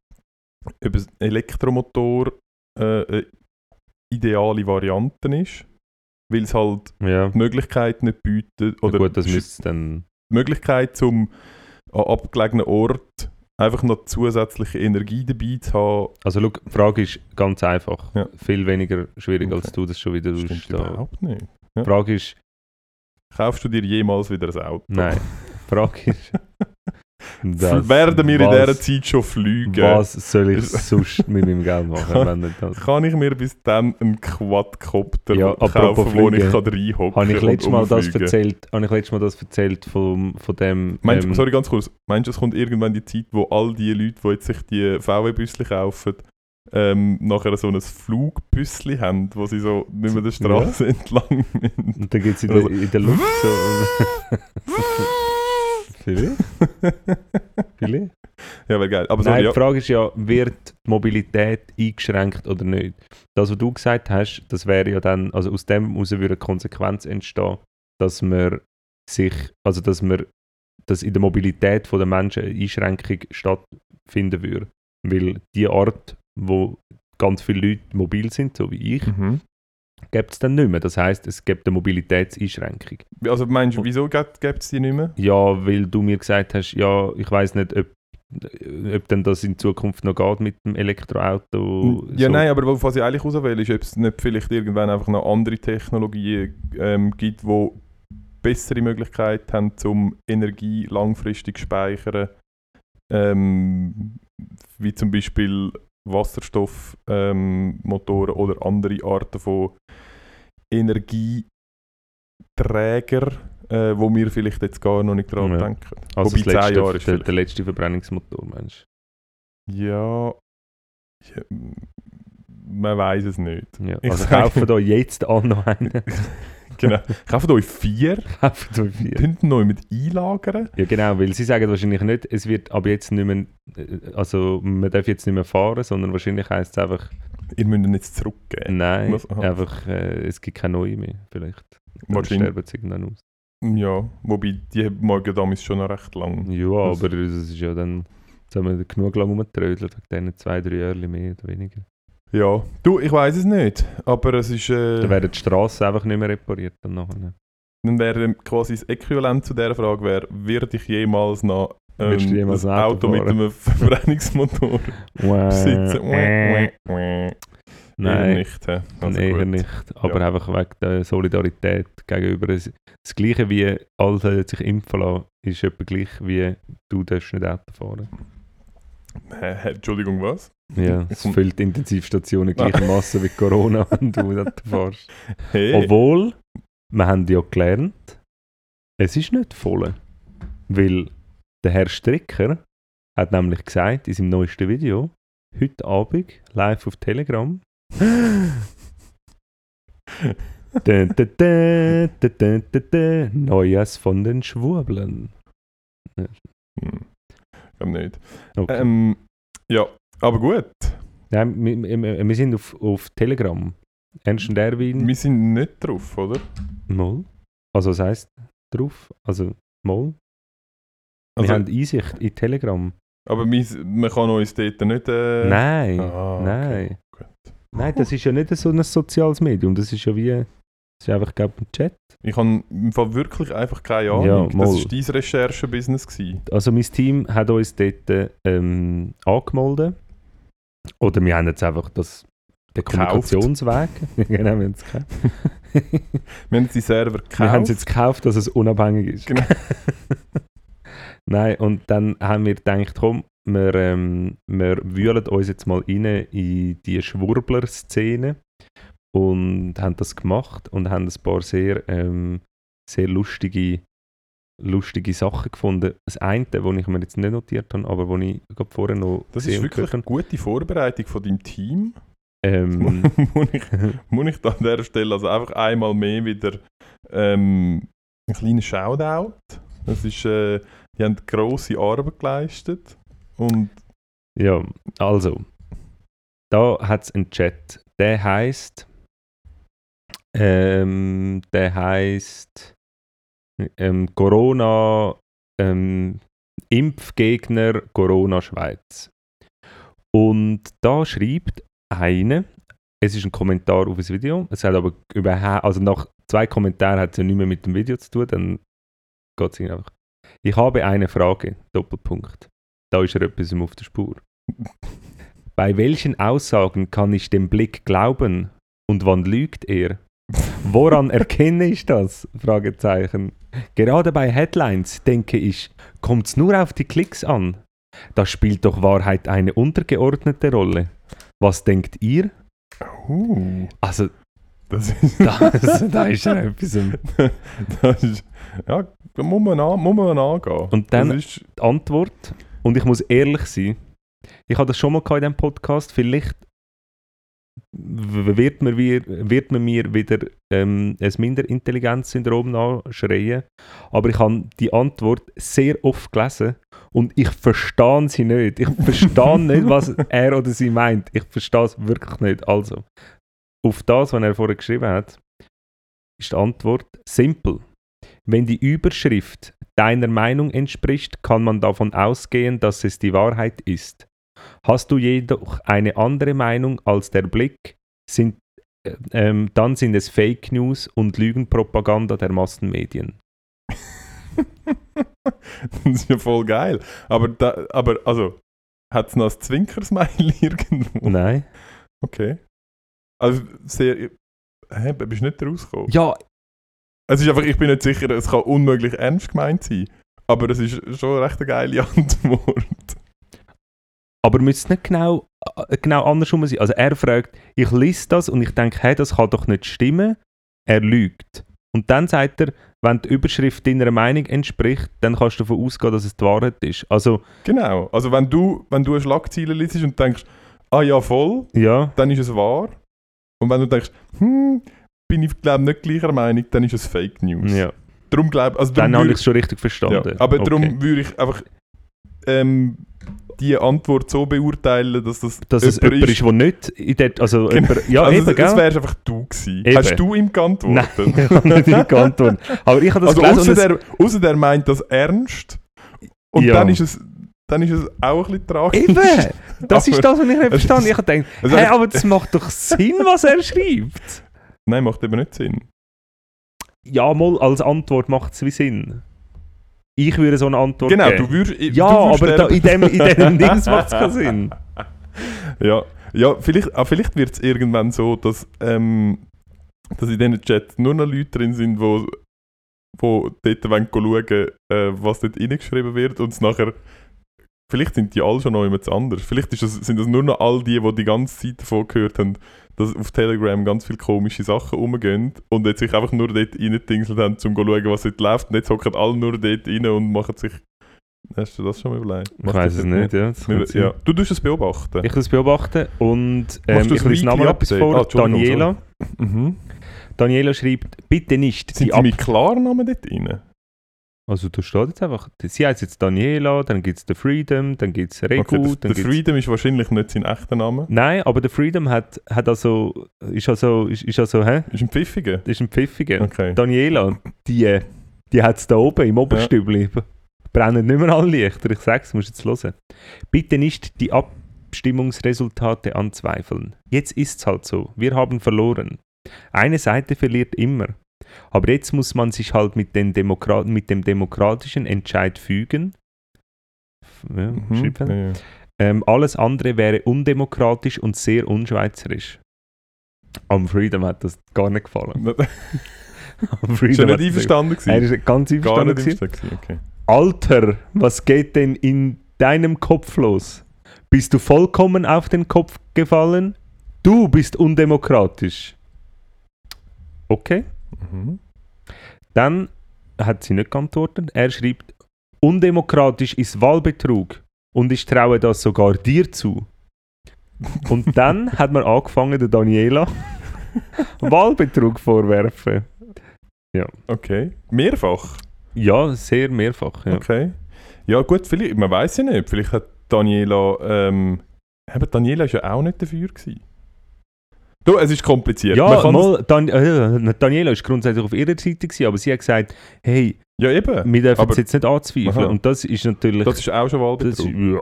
ob ein Elektromotor äh, eine ideale Variante ist. Weil es halt ja. die Möglichkeit nicht bietet. Oder Oder gut, das müsste dann. die Möglichkeit, zum an abgelegenen Ort einfach noch zusätzliche Energie dabei zu haben. Also, schau, die Frage ist ganz einfach. Ja. Viel weniger schwierig, als Okay. du das schon wieder Das stimmt. Da. überhaupt nicht. Die Frage ist, Kaufst du dir jemals wieder ein Auto? nein. Die Frage ist. F- Werden wir in dieser Zeit schon fliegen? Was soll ich sonst mit meinem Geld machen, das? Kann ich mir bis dann einen Quadcopter Ja, kaufen, wo ich Fliegen. kann reinhocken Habe ich letztes Mal das erzählt, habe ich letztes Mal das erzählt vom, von dem... Meinst, ähm, sorry, ganz kurz. Meinst du, es kommt irgendwann die Zeit, wo all die Leute, die jetzt sich die VW-Büsschen kaufen, ähm, nachher so ein Flugbüsschen haben, wo sie so nicht mehr der Straße entlang müssen? Und dann gibt es in, Also- der- in der Luft so... Vielleicht? Vielleicht? ja, wäre geil. Aber Nein, sorry, die ja. Frage ist ja, wird die Mobilität eingeschränkt oder nicht? Das, was du gesagt hast, das wäre ja dann, also aus dem heraus würde eine Konsequenz entstehen, dass man sich, also dass man, dass in der Mobilität der Menschen eine Einschränkung stattfinden würde. Weil die Art, wo ganz viele Leute mobil sind, so wie ich, Mhm. Gibt es dann nicht mehr. Das heißt, es gibt eine Mobilitätseinschränkung. Also meinst du, wieso gibt es die nicht mehr? Ja, weil du mir gesagt hast, ja, ich weiß nicht, ob, ob denn das in Zukunft noch geht mit dem Elektroauto. Ja, so. nein, aber was ich eigentlich raus will, ist, ob es nicht vielleicht irgendwann einfach noch andere Technologien ähm, gibt, die bessere Möglichkeiten haben, um Energie langfristig zu speichern. Ähm, wie zum Beispiel Wasserstoffmotoren ähm, oder andere Arten von Energieträger, äh, wo wir vielleicht jetzt gar noch nicht dran Ja. denken. Also Wobei das letzte, Jahre ist der, der letzte Verbrennungsmotor, meinst Ja, ja man weiß es nicht. Ja. Ich Also kaufen da jetzt alle noch einen. Genau. Kauft euch vier, kaufen da vier. könnt ihr noch mit einlagern. Ja genau, weil sie sagen wahrscheinlich nicht, es wird ab jetzt nicht mehr, äh, also man darf jetzt nicht mehr fahren, sondern wahrscheinlich heisst es einfach, Ihr müsst ihn jetzt zurückgeben. nein, Was? Einfach, äh, es gibt keine neue mehr, vielleicht. Wahrscheinlich. sterben sie irgendwann aus. Ja, wobei die morgen damals schon noch recht lang. Ja, Das- aber das ist ja dann, jetzt haben wir genug lang rumgetrödelt, wegen diesen zwei, drei Jahren mehr oder weniger. Ja, du, ich weiß es nicht, aber es ist. Äh, Dann werden die Straßen einfach nicht mehr repariert. Dann nachher. dann wäre quasi das Äquivalent zu dieser Frage wäre, werde ich jemals noch ähm, ein Auto Auto mit einem Verbrennungsmotor besitzen? Nein, nicht. Also eher gut. nicht. Aber Ja. einfach wegen der Solidarität gegenüber. Das, Gleiche wie alle sich impfen lassen, ist etwa gleich wie du darfst nicht Auto fahren. Hä, Entschuldigung, was? Ja, es füllt Intensivstationen gleichermaßen wie Corona, wenn du Auto fährst. Hey. Obwohl, wir haben ja gelernt, es ist nicht voll. Weil der Herr Stricker hat nämlich gesagt in seinem neuesten Video, heute Abend, live auf Telegram, dä, dä, dä, dä, dä, dä, dä, Neues von den Schwurbeln. Hm. Glaub nicht. Okay. Ähm, ja, aber gut. Nein, wir, wir, wir sind auf, auf Telegram. Ernst und Erwin, Wir sind nicht drauf, oder? Moll. Also was heisst drauf? Also Moll. Also, wir haben Einsicht in Telegram. aber wir, man kann uns dort nicht. Äh, Nein, Ah, okay. nein. Gut. Nein, das ist ja nicht so ein soziales Medium. Das ist ja wie. Das ist einfach, glaube ein Chat. Ich habe im Fall wirklich einfach keine Ahnung. Ja, das war dein Recherche-Business. Also, mein Team hat uns dort ähm, angemeldet. Oder wir haben jetzt einfach das, den. Kommunikationsweg. genau, wir haben es gekauft. Wir haben die Server gekauft. Wir haben es jetzt gekauft, dass es unabhängig ist. Genau. Nein, und dann haben wir gedacht, komm, wir, ähm, wir wühlen uns jetzt mal rein in die Schwurbler-Szene und haben das gemacht und haben ein paar sehr, ähm, sehr lustige, lustige Sachen gefunden. Das eine, das ich mir jetzt nicht notiert habe, aber wo ich gerade vorher noch Das ist wirklich eine gute Vorbereitung von deinem Team. Ähm, muss, ich, muss ich da an dieser Stelle also einfach einmal mehr wieder ähm, einen kleinen Shoutout. Das ist, äh, die haben grosse Arbeit geleistet. Und Ja, also, da hat es einen Chat. Der heißt, ähm, der heißt ähm, Corona ähm, Impfgegner Corona Schweiz. Und da schreibt eine, es ist ein Kommentar auf das Video, es hat aber überhaupt, also nach zwei Kommentaren hat es ja nicht mehr mit dem Video zu tun, dann geht es einfach. Ich habe eine Frage, Doppelpunkt. Da ist er etwas auf der Spur. Bei welchen Aussagen kann ich dem Blick glauben und wann lügt er? Woran erkenne ich das? Fragezeichen. Gerade bei Headlines, denke ich, kommt es nur auf die Klicks an. Da spielt doch Wahrheit eine untergeordnete Rolle. Was denkt ihr? uh, Also, das ist, das, da ist ja etwas. das ist ja, da muss man, an, muss man angehen. Und dann- ist, die Antwort, und ich muss ehrlich sein, ich habe das schon mal in diesem Podcast, vielleicht wird man, wir, wird man mir wieder ähm, ein Minderintelligenzsyndrom nachschreien, aber ich habe die Antwort sehr oft gelesen und ich verstehe sie nicht. Ich verstehe nicht, was er oder sie meint. Ich verstehe es wirklich nicht. Also, auf das, was er vorher geschrieben hat, ist die Antwort simpel. Wenn die Überschrift deiner Meinung entspricht, kann man davon ausgehen, dass es die Wahrheit ist. Hast du jedoch eine andere Meinung als der Blick, sind, äh, ähm, dann sind es Fake News und Lügenpropaganda der Massenmedien. das ist ja voll geil. Aber, da, aber also, hat es noch ein Zwinkersmiley irgendwo? Nein. Okay. Also, sehr. Hä, bist du nicht rausgekommen? Ja, Es ist einfach, ich bin nicht sicher, es kann unmöglich ernst gemeint sein. Aber es ist schon recht eine geile Antwort. aber müsste es nicht genau, äh, genau andersrum sein. Also er fragt, ich lese das und ich denke, hey, das kann doch nicht stimmen. Er lügt. Und dann sagt er, wenn die Überschrift deiner Meinung entspricht, dann kannst du davon ausgehen, dass es die Wahrheit ist. Also, Genau. Also, wenn du, wenn du eine Schlagzeile liest und denkst, ah ja, voll, ja, dann ist es wahr. Und wenn du denkst, hm, bin ich glaube nicht gleicher Meinung, dann ist es Fake News. ja. Darum glaube also dann habe ich es schon richtig verstanden. Ja, aber Okay. darum würde ich einfach ähm, die Antwort so beurteilen, dass das Dass es jemand ist, der nicht in der, also Genau. jemand, ja, also eben, das, das wärst einfach du gewesen. Eben. Hast du ihm geantwortet? Nein, ich habe nicht ihm geantwortet. Aber ich habe das also gelesen außer der, der meint das ernst und Ja. dann, ist es, dann ist es auch ein bisschen tragisch. Eben! Das ist Aber das, was ich nicht verstanden ist- Ich habe gedacht, Also hey, aber das macht doch Sinn, was er schreibt. Nein, macht eben nicht Sinn. Ja, mal als Antwort macht es wie Sinn. Ich würde so eine Antwort Genau, geben. du würdest... Ja, du würdest aber da, in dem, in dem Dings macht es keinen Sinn. Ja, ja vielleicht, ah, vielleicht wird es irgendwann so, dass, ähm, dass in diesen Chats nur noch Leute drin sind, wo, wo dort wollen schauen, äh, was dort reingeschrieben wird und es nachher... Vielleicht sind die alle schon noch jemand anders. Vielleicht das, sind das nur noch all die, die die ganze Zeit davon gehört haben, dass auf Telegram ganz viele komische Sachen rumgehen und jetzt sich einfach nur dort reingedingselt haben, um zu schauen, was dort läuft. Und jetzt hocken alle nur dort rein und machen sich... Hast du das schon mal überlegt? Ich weiß es nicht, ja. Nicht? Ja. Du tust es beobachten. Ich es beobachten und ähm, ich lese nochmal etwas vor. Ah, Daniela. Mhm. Daniela schreibt, bitte nicht Sind die mit Klarnamen dort rein? Also da steht jetzt einfach, sie heißt jetzt Daniela, dann gibt es The Freedom, dann gibt es Regu, Okay, dann der, Freedom ist wahrscheinlich nicht sein echter Name. Nein, aber der Freedom hat, hat also, ist also, ist, ist also, hä? Ist ein Pfiffiger. Das ist ein Pfiffiger. Okay. Daniela, die, die hat es da oben im Oberstübli. Brennen nicht mehr alle Lichter, ich sag's, musst jetzt hören. Bitte nicht die Abstimmungsresultate anzweifeln. Jetzt ist's halt so, wir haben verloren. Eine Seite verliert immer. Aber jetzt muss man sich halt mit, den Demokraten, mit dem demokratischen Entscheid fügen. Ja, Mhm. er. Ja. Ähm, alles andere wäre undemokratisch und sehr unschweizerisch. Am Freedom hat das gar nicht gefallen. Am Freedom er hat nicht einverstanden Er gewesen? ist ganz nicht einverstanden gewesen, okay. Alter, was geht denn in deinem Kopf los? Bist du vollkommen auf den Kopf gefallen? Du bist undemokratisch. Okay. Mhm. Dann hat sie nicht geantwortet. Er schreibt, undemokratisch ist Wahlbetrug und ich traue das sogar dir zu. Und dann hat man angefangen, der Daniela Wahlbetrug vorwerfen. Okay. Mehrfach? Ja, sehr mehrfach. Ja. Okay. Ja gut, vielleicht, man weiß ja nicht. Vielleicht hat Daniela... Ähm, aber Daniela war ja auch nicht dafür. Gewesen. Du, es ist kompliziert. Ja, mal, Dan äh, Daniela war grundsätzlich auf ihrer Seite, gewesen, aber sie hat gesagt, hey, das, ja, eben. wir dürfen es jetzt nicht anzweifeln. Aha. Und das ist natürlich... Das ist auch schon das Wahlbetrug. ja,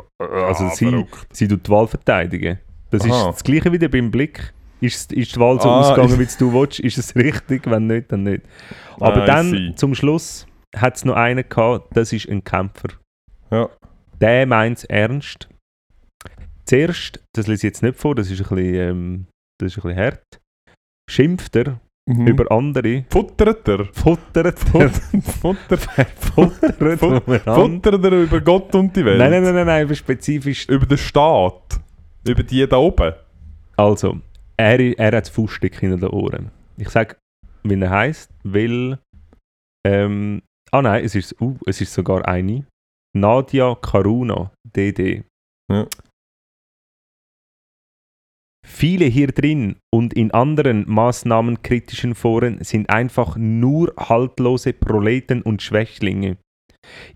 also Ah, sie, verrückt. sie tut die Wahl verteidigen. Das Aha. ist das Gleiche wie beim Blick. Ist, ist die Wahl so Ah, ausgegangen, wie du willst, ist es richtig, wenn nicht, dann nicht. Aber Ah, I dann, see. zum Schluss, hat es noch einen gehabt, das ist ein Kämpfer. Ja. Der meint es ernst. Zuerst, das lese ich jetzt nicht vor, das ist ein bisschen, ähm, das ist ein bisschen hart, schimpft er Mhm. über andere, Futtert er? futtert er, Futter, futtert Fut- umeinander. futtert er über Gott und die Welt? Nein, nein, nein, nein, nein, aber spezifisch. Über den Staat? Über die da oben? Also, er, er hat das Fußstück hinter den Ohren. Ich sage, wie er heißt, weil. Ähm, ah nein, es ist, uh, es ist sogar eine. Nadia Karuna, DD. Ja. Viele hier drin und in anderen maßnahmenkritischen Foren sind einfach nur haltlose Proleten und Schwächlinge.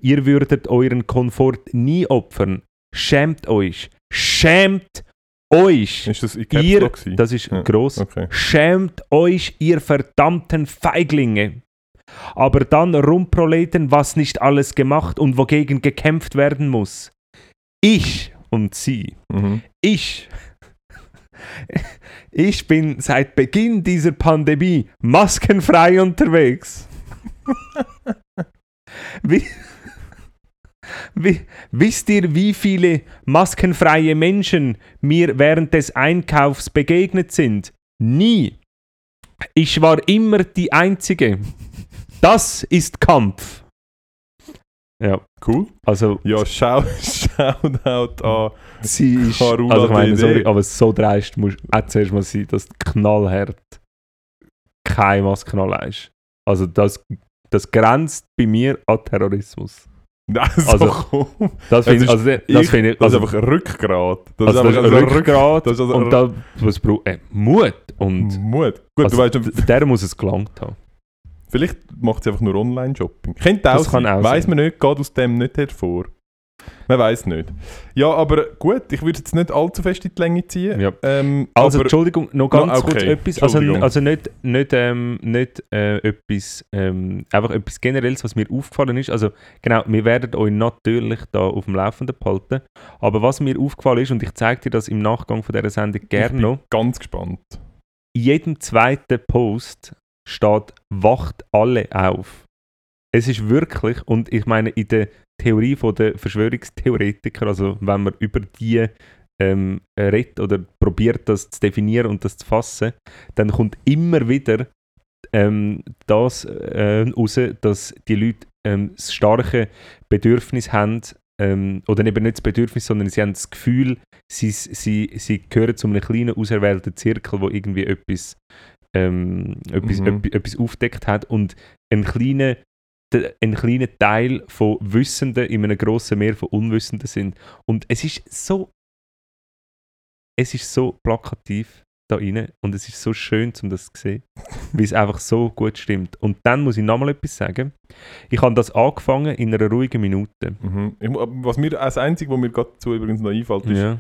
Ihr würdet euren Komfort nie opfern. Schämt euch. Schämt euch. Ist das Ihr, das ist Ja, gross. Okay. Schämt euch, ihr verdammten Feiglinge. Aber dann rumproleten, was nicht alles gemacht und wogegen gekämpft werden muss. Ich und sie, Mhm. ich, ich bin seit Beginn dieser Pandemie maskenfrei unterwegs. Wie, wie, wisst ihr, wie viele maskenfreie Menschen mir während des Einkaufs begegnet sind? Nie. Ich war immer die Einzige. Das ist Kampf. Ja, Cool. also Ja, schau, Shoutout an. sie ist, Karuna also ich meine, sorry, aber so dreist muss auch zuerst mal sein, dass knallhart keine Maske anlegst. Also das, das grenzt bei mir an Terrorismus. Nein, so Also, komm. Das Das finde ist- also, das Ich- finde ich, Das also, ist einfach ein Rückgrat. Das also, das ist einfach ein ein Rückgrat das ist also und da was braucht äh, Mut und Mut. Gut, also, du weißt, der muss es gelangt haben. Vielleicht macht sie einfach nur Online-Shopping. Könnte auch Das kann sein. auch Weiß man nicht, geht aus dem nicht hervor. Man weiß nicht. Ja, aber gut, ich würde jetzt nicht allzu fest in die Länge ziehen. Ja. Ähm, Also, Entschuldigung, noch ganz okay. kurz etwas. Also, also nicht, nicht, ähm, nicht äh, etwas, ähm, einfach etwas Generelles, was mir aufgefallen ist. Also, genau, wir werden euch natürlich da auf dem Laufenden behalten. Aber was mir aufgefallen ist, und ich zeige dir das im Nachgang von dieser Sendung gerne noch, ganz gespannt. in jedem zweiten Post steht, wacht alle auf. Es ist wirklich, und ich meine, in der Theorie der Verschwörungstheoretiker, also wenn man über die ähm, redet oder probiert, das zu definieren und das zu fassen, dann kommt immer wieder ähm, das äh, raus, dass die Leute ähm, das starke Bedürfnis haben, ähm, oder eben nicht das Bedürfnis, sondern sie haben das Gefühl, sie, sie, sie gehören zu einem kleinen, auserwählten Zirkel, wo irgendwie etwas, ähm, etwas, Mhm. etwas, aufdeckt hat und ein kleiner, ein kleiner Teil von Wissenden in einem grossen Meer von Unwissenden sind. Und es ist so es ist so plakativ da rein und es ist so schön, um das zu sehen, weil es einfach so gut stimmt. Und dann muss ich nochmal etwas sagen. Ich habe das angefangen in einer ruhigen Minute. Mhm. Ich, was mir, das Einzige, was mir gerade dazu übrigens noch einfällt, ist, Ja.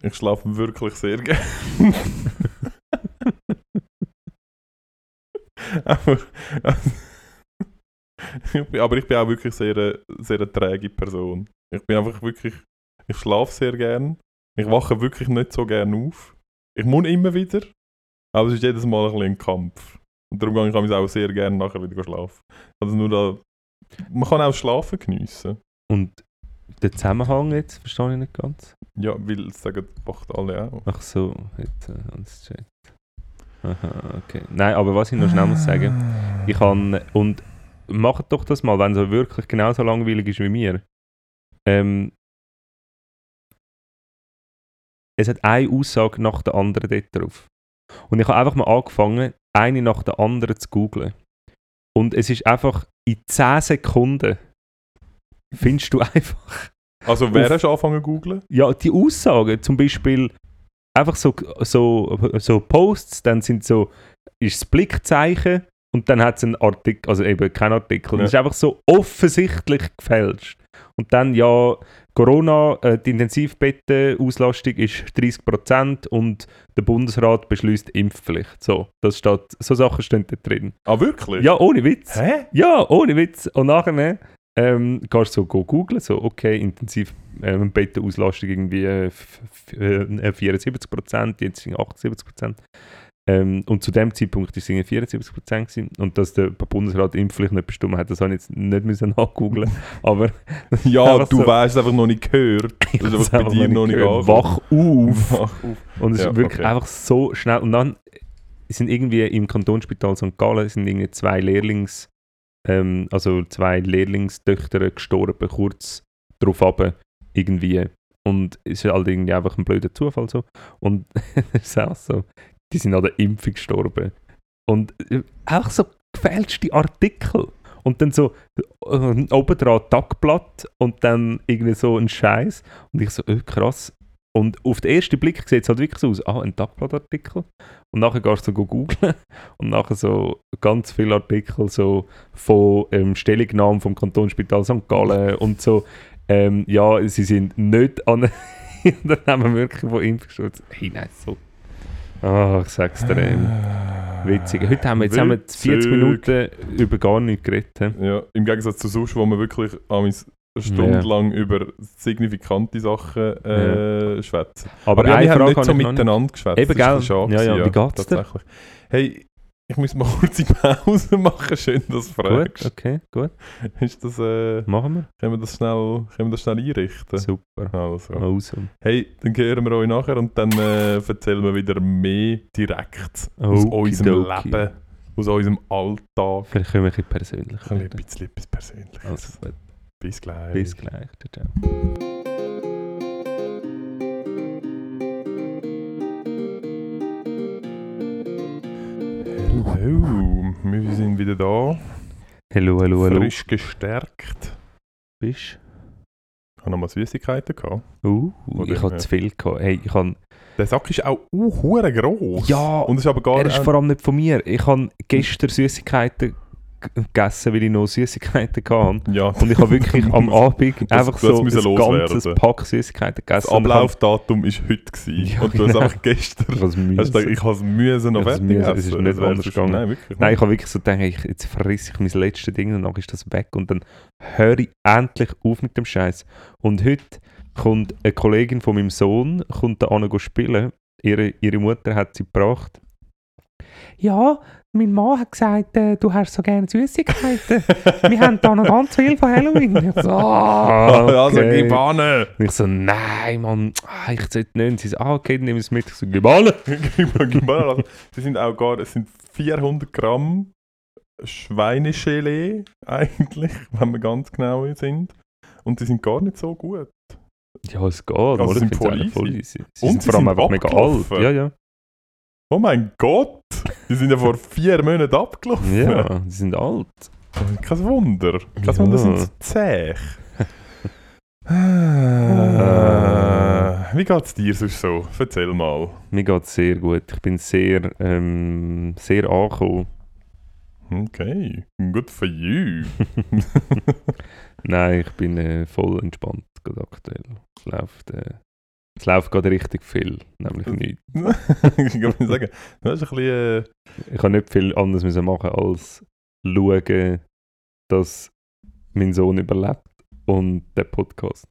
ich schlafe wirklich sehr gerne. aber, ich bin, aber ich bin auch wirklich sehr, eine- sehr eine träge Person. Ich bin einfach wirklich, ich schlafe sehr gern. Ich wache wirklich nicht so gern auf. Ich muss immer wieder, aber es ist jedes Mal ein ein Kampf. Und darum gehe ich auch sehr gerne nachher wieder schlafen. Also nur da, man kann auch Schlafen geniessen. Und der Zusammenhang jetzt, verstehe ich nicht ganz. Ja, weil es sagen, wacht alle auch. Ach so, jetzt äh, habe ich es gecheckt. Aha, okay. Nein, aber was ich noch schnell muss sagen, ich kann, und macht doch das mal, wenn es wirklich genauso langweilig ist wie mir. Ähm, es hat eine Aussage nach der anderen dort drauf. Und ich habe einfach mal angefangen, eine nach der anderen zu googlen. Und es ist einfach in 10 Sekunden findest du einfach Also, wer Auf- hast du angefangen zu googlen? ja, die Aussagen, zum Beispiel einfach so, so, so Posts, dann sind so, ist das Blickzeichen und dann hat es einen Artikel, also eben kein Artikel. Ja. Das ist einfach so offensichtlich gefälscht. Und dann, ja, Corona, äh, die Intensivbettenauslastung ist 30% und der Bundesrat beschließt Impfpflicht. So, das steht, so Sachen stehen da drin. Ah, wirklich? Ja, ohne Witz. Hä? Ja, ohne Witz. Und nachher ähm, gehst du so go googlen, so okay, intensiv ähm, Bettenauslastung irgendwie äh, f- f- äh, 74%, jetzt sind 78%. Ähm, und zu dem Zeitpunkt ist es irgendwie 74% gewesen. Und dass der Bundesrat Impfpflicht nicht bestimmt hat, das habe ich jetzt nicht müssen nachgoogeln. Aber Ja, du so. weißt einfach noch nicht gehört. Das ist hab's einfach bei dir noch nicht gehört. angekommen. Wach auf! Wach auf. Und es Ja, ist wirklich okay. einfach so schnell. Und dann sind irgendwie im Kantonsspital St. Gallen sind irgendwie zwei Lehrlings, ähm, also zwei Lehrlingstöchter gestorben, kurz darauf ab, irgendwie. Und es ist halt irgendwie einfach ein blöder Zufall so. Und es ist auch so, die sind an der Impfung gestorben. Und äh, auch so gefälschte Artikel. Und dann so äh, oben dran Tagblatt und dann irgendwie so ein Scheiß. Und ich so, äh, krass. Und auf den ersten Blick sieht es halt wirklich so aus, ah, ein Tagblattartikel. Und nachher gehst du so googeln und nachher so ganz viele Artikel so von ähm, Stellungnahmen vom Kantonsspital St. Gallen und so, ähm, ja, sie sind nicht an wir wirklich von Impfschutz. Hey, nein, so. Ah, ich sag's dir, ähm, witzig. Heute haben wir jetzt haben wir 40 Witzig. Minuten über gar nichts geredet. Ja, im Gegensatz zu sonst, wo wir wirklich amigs eine Stunde lang über signifikante Sachen äh, schwätzen. Aber, Aber ja, wir haben nicht so miteinander geschwätzt. Eben, ein gell? bisschen Ja, ja, gewesen, wie geht's dir? tatsächlich. Hey, ich muss mal kurz die Pause machen. Schön, dass du Gut, fragst. okay, gut. Ist das, äh, Machen wir. können, wir das schnell, können wir das schnell einrichten? Super. Also. Awesome. Hey, dann hören wir euch nachher und dann äh, erzählen wir wieder mehr direkt aus unserem Okidoki. Leben, aus unserem Alltag. Vielleicht können wir ein bisschen persönlich Ein bisschen etwas Persönliches. Also gut, Bis gleich. bis gleich. Ciao, ciao. Hallo, wir sind wieder da. Hallo, hallo, hallo. Frisch gestärkt. Bist Ich habe nochmal Süßigkeiten gehabt. Uh, Oder, ich hatte zu viel. Gehabt. Hey, ich. Der Sack ist auch uh, gross. Ja, Und es ist aber gar er ist vor allem nicht von mir. Ich habe gestern Süßigkeiten gegessen, weil ich noch Süßigkeiten hatte. Ja, Und ich habe wirklich am Abend Das- einfach das so müssen ein ganzes Pack Süßigkeiten das gegessen. ich Ablaufdatum war heute. Gewesen. Ja, und du hast genau. einfach gestern... Ich habe es Hast müssen. gedacht, ich habe es müssen noch fertig müssen, es ist nicht Das anders gegangen. Nein, wirklich Nein, ich habe wirklich so gedacht, ich- jetzt frisse ich mein letztes Ding und dann ist das weg und dann höre ich endlich auf mit dem Scheiß. Und heute kommt eine Kollegin von meinem Sohn, kommt da an spielen. Ihre, ihre Mutter hat sie gebracht. Ja, mein Mann hat gesagt, äh, du hast so gerne Süßigkeiten. Wir haben da noch ganz viel von Halloween. Ich so, ah, Also, okay. gib an! Ich so, nein, Mann, ah, ich sollte nicht. Sie so, ah, okay, wir es mit. Ich so, gib an, gib an. Also, sie sind auch gar... Es sind 400 Gramm Schweinegelee eigentlich, wenn wir ganz genau sind. Und die sind gar nicht so gut. Ja, es geht. Also oder? sind voll eigentlich voll easy. easy. Sie Und sind sie vor allem sind einfach mega alt. Ja, ja. Oh mein Gott! Die sind ja vor vier Monaten abgelaufen. Ja, sie sind alt. Kein Wunder. Kein Ja. Wunder, sind sie zäh. Ah, Wie geht's dir sonst so? Erzähl mal. Mir geht es sehr gut. Ich bin sehr, ähm, sehr angekommen. Okay, good for you. Nein, ich bin äh, voll entspannt gerade aktuell. Es läuft, äh, es läuft gerade richtig viel, nämlich nichts. ich kann sagen, das ist ein bisschen... Äh, Ich habe nicht viel anderes müssen machen als schauen, dass mein Sohn überlebt und der Podcast.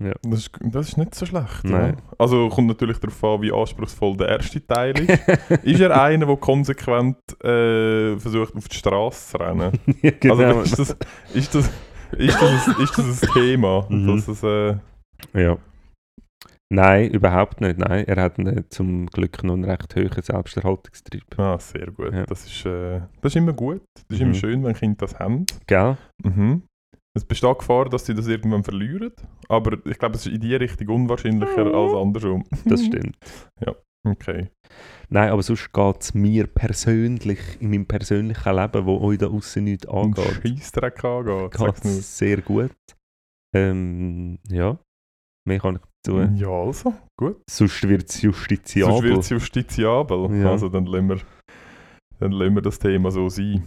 Ja. das, ist, das ist nicht so schlecht. Ja. Also kommt natürlich darauf an, wie anspruchsvoll der erste Teil ist. ist er einer, der konsequent äh, versucht, auf die Straße zu rennen? ja, genau. Also ist das, ist das, ist das, ein, ist das ein Thema? Mhm. Dass es, äh, Ja. Nein, überhaupt nicht. Nein, er hat einen, zum Glück noch einen recht hohen Selbsterhaltungstrieb. ah, sehr gut. Ja. Das, ist, äh, das ist immer gut. Das ist Mhm. immer schön, wenn Kinder das haben. Gell? Mhm. Es besteht Gefahr, dass sie das irgendwann verlieren. Aber ich glaube, es ist in die Richtung unwahrscheinlicher als andersrum. Das stimmt. Okay. Nein, aber sonst geht es mir persönlich, in meinem persönlichen Leben, wo euch da außen nichts angeht, Scheissdreck angeht. geht es sehr gut. Ähm, ja, mehr kann ich dazu. Ja, also, gut. Sonst wird es Sonst justiziabel. wird es justiziabel. Ja. Also dann lassen, wir, dann lassen wir das Thema so sein.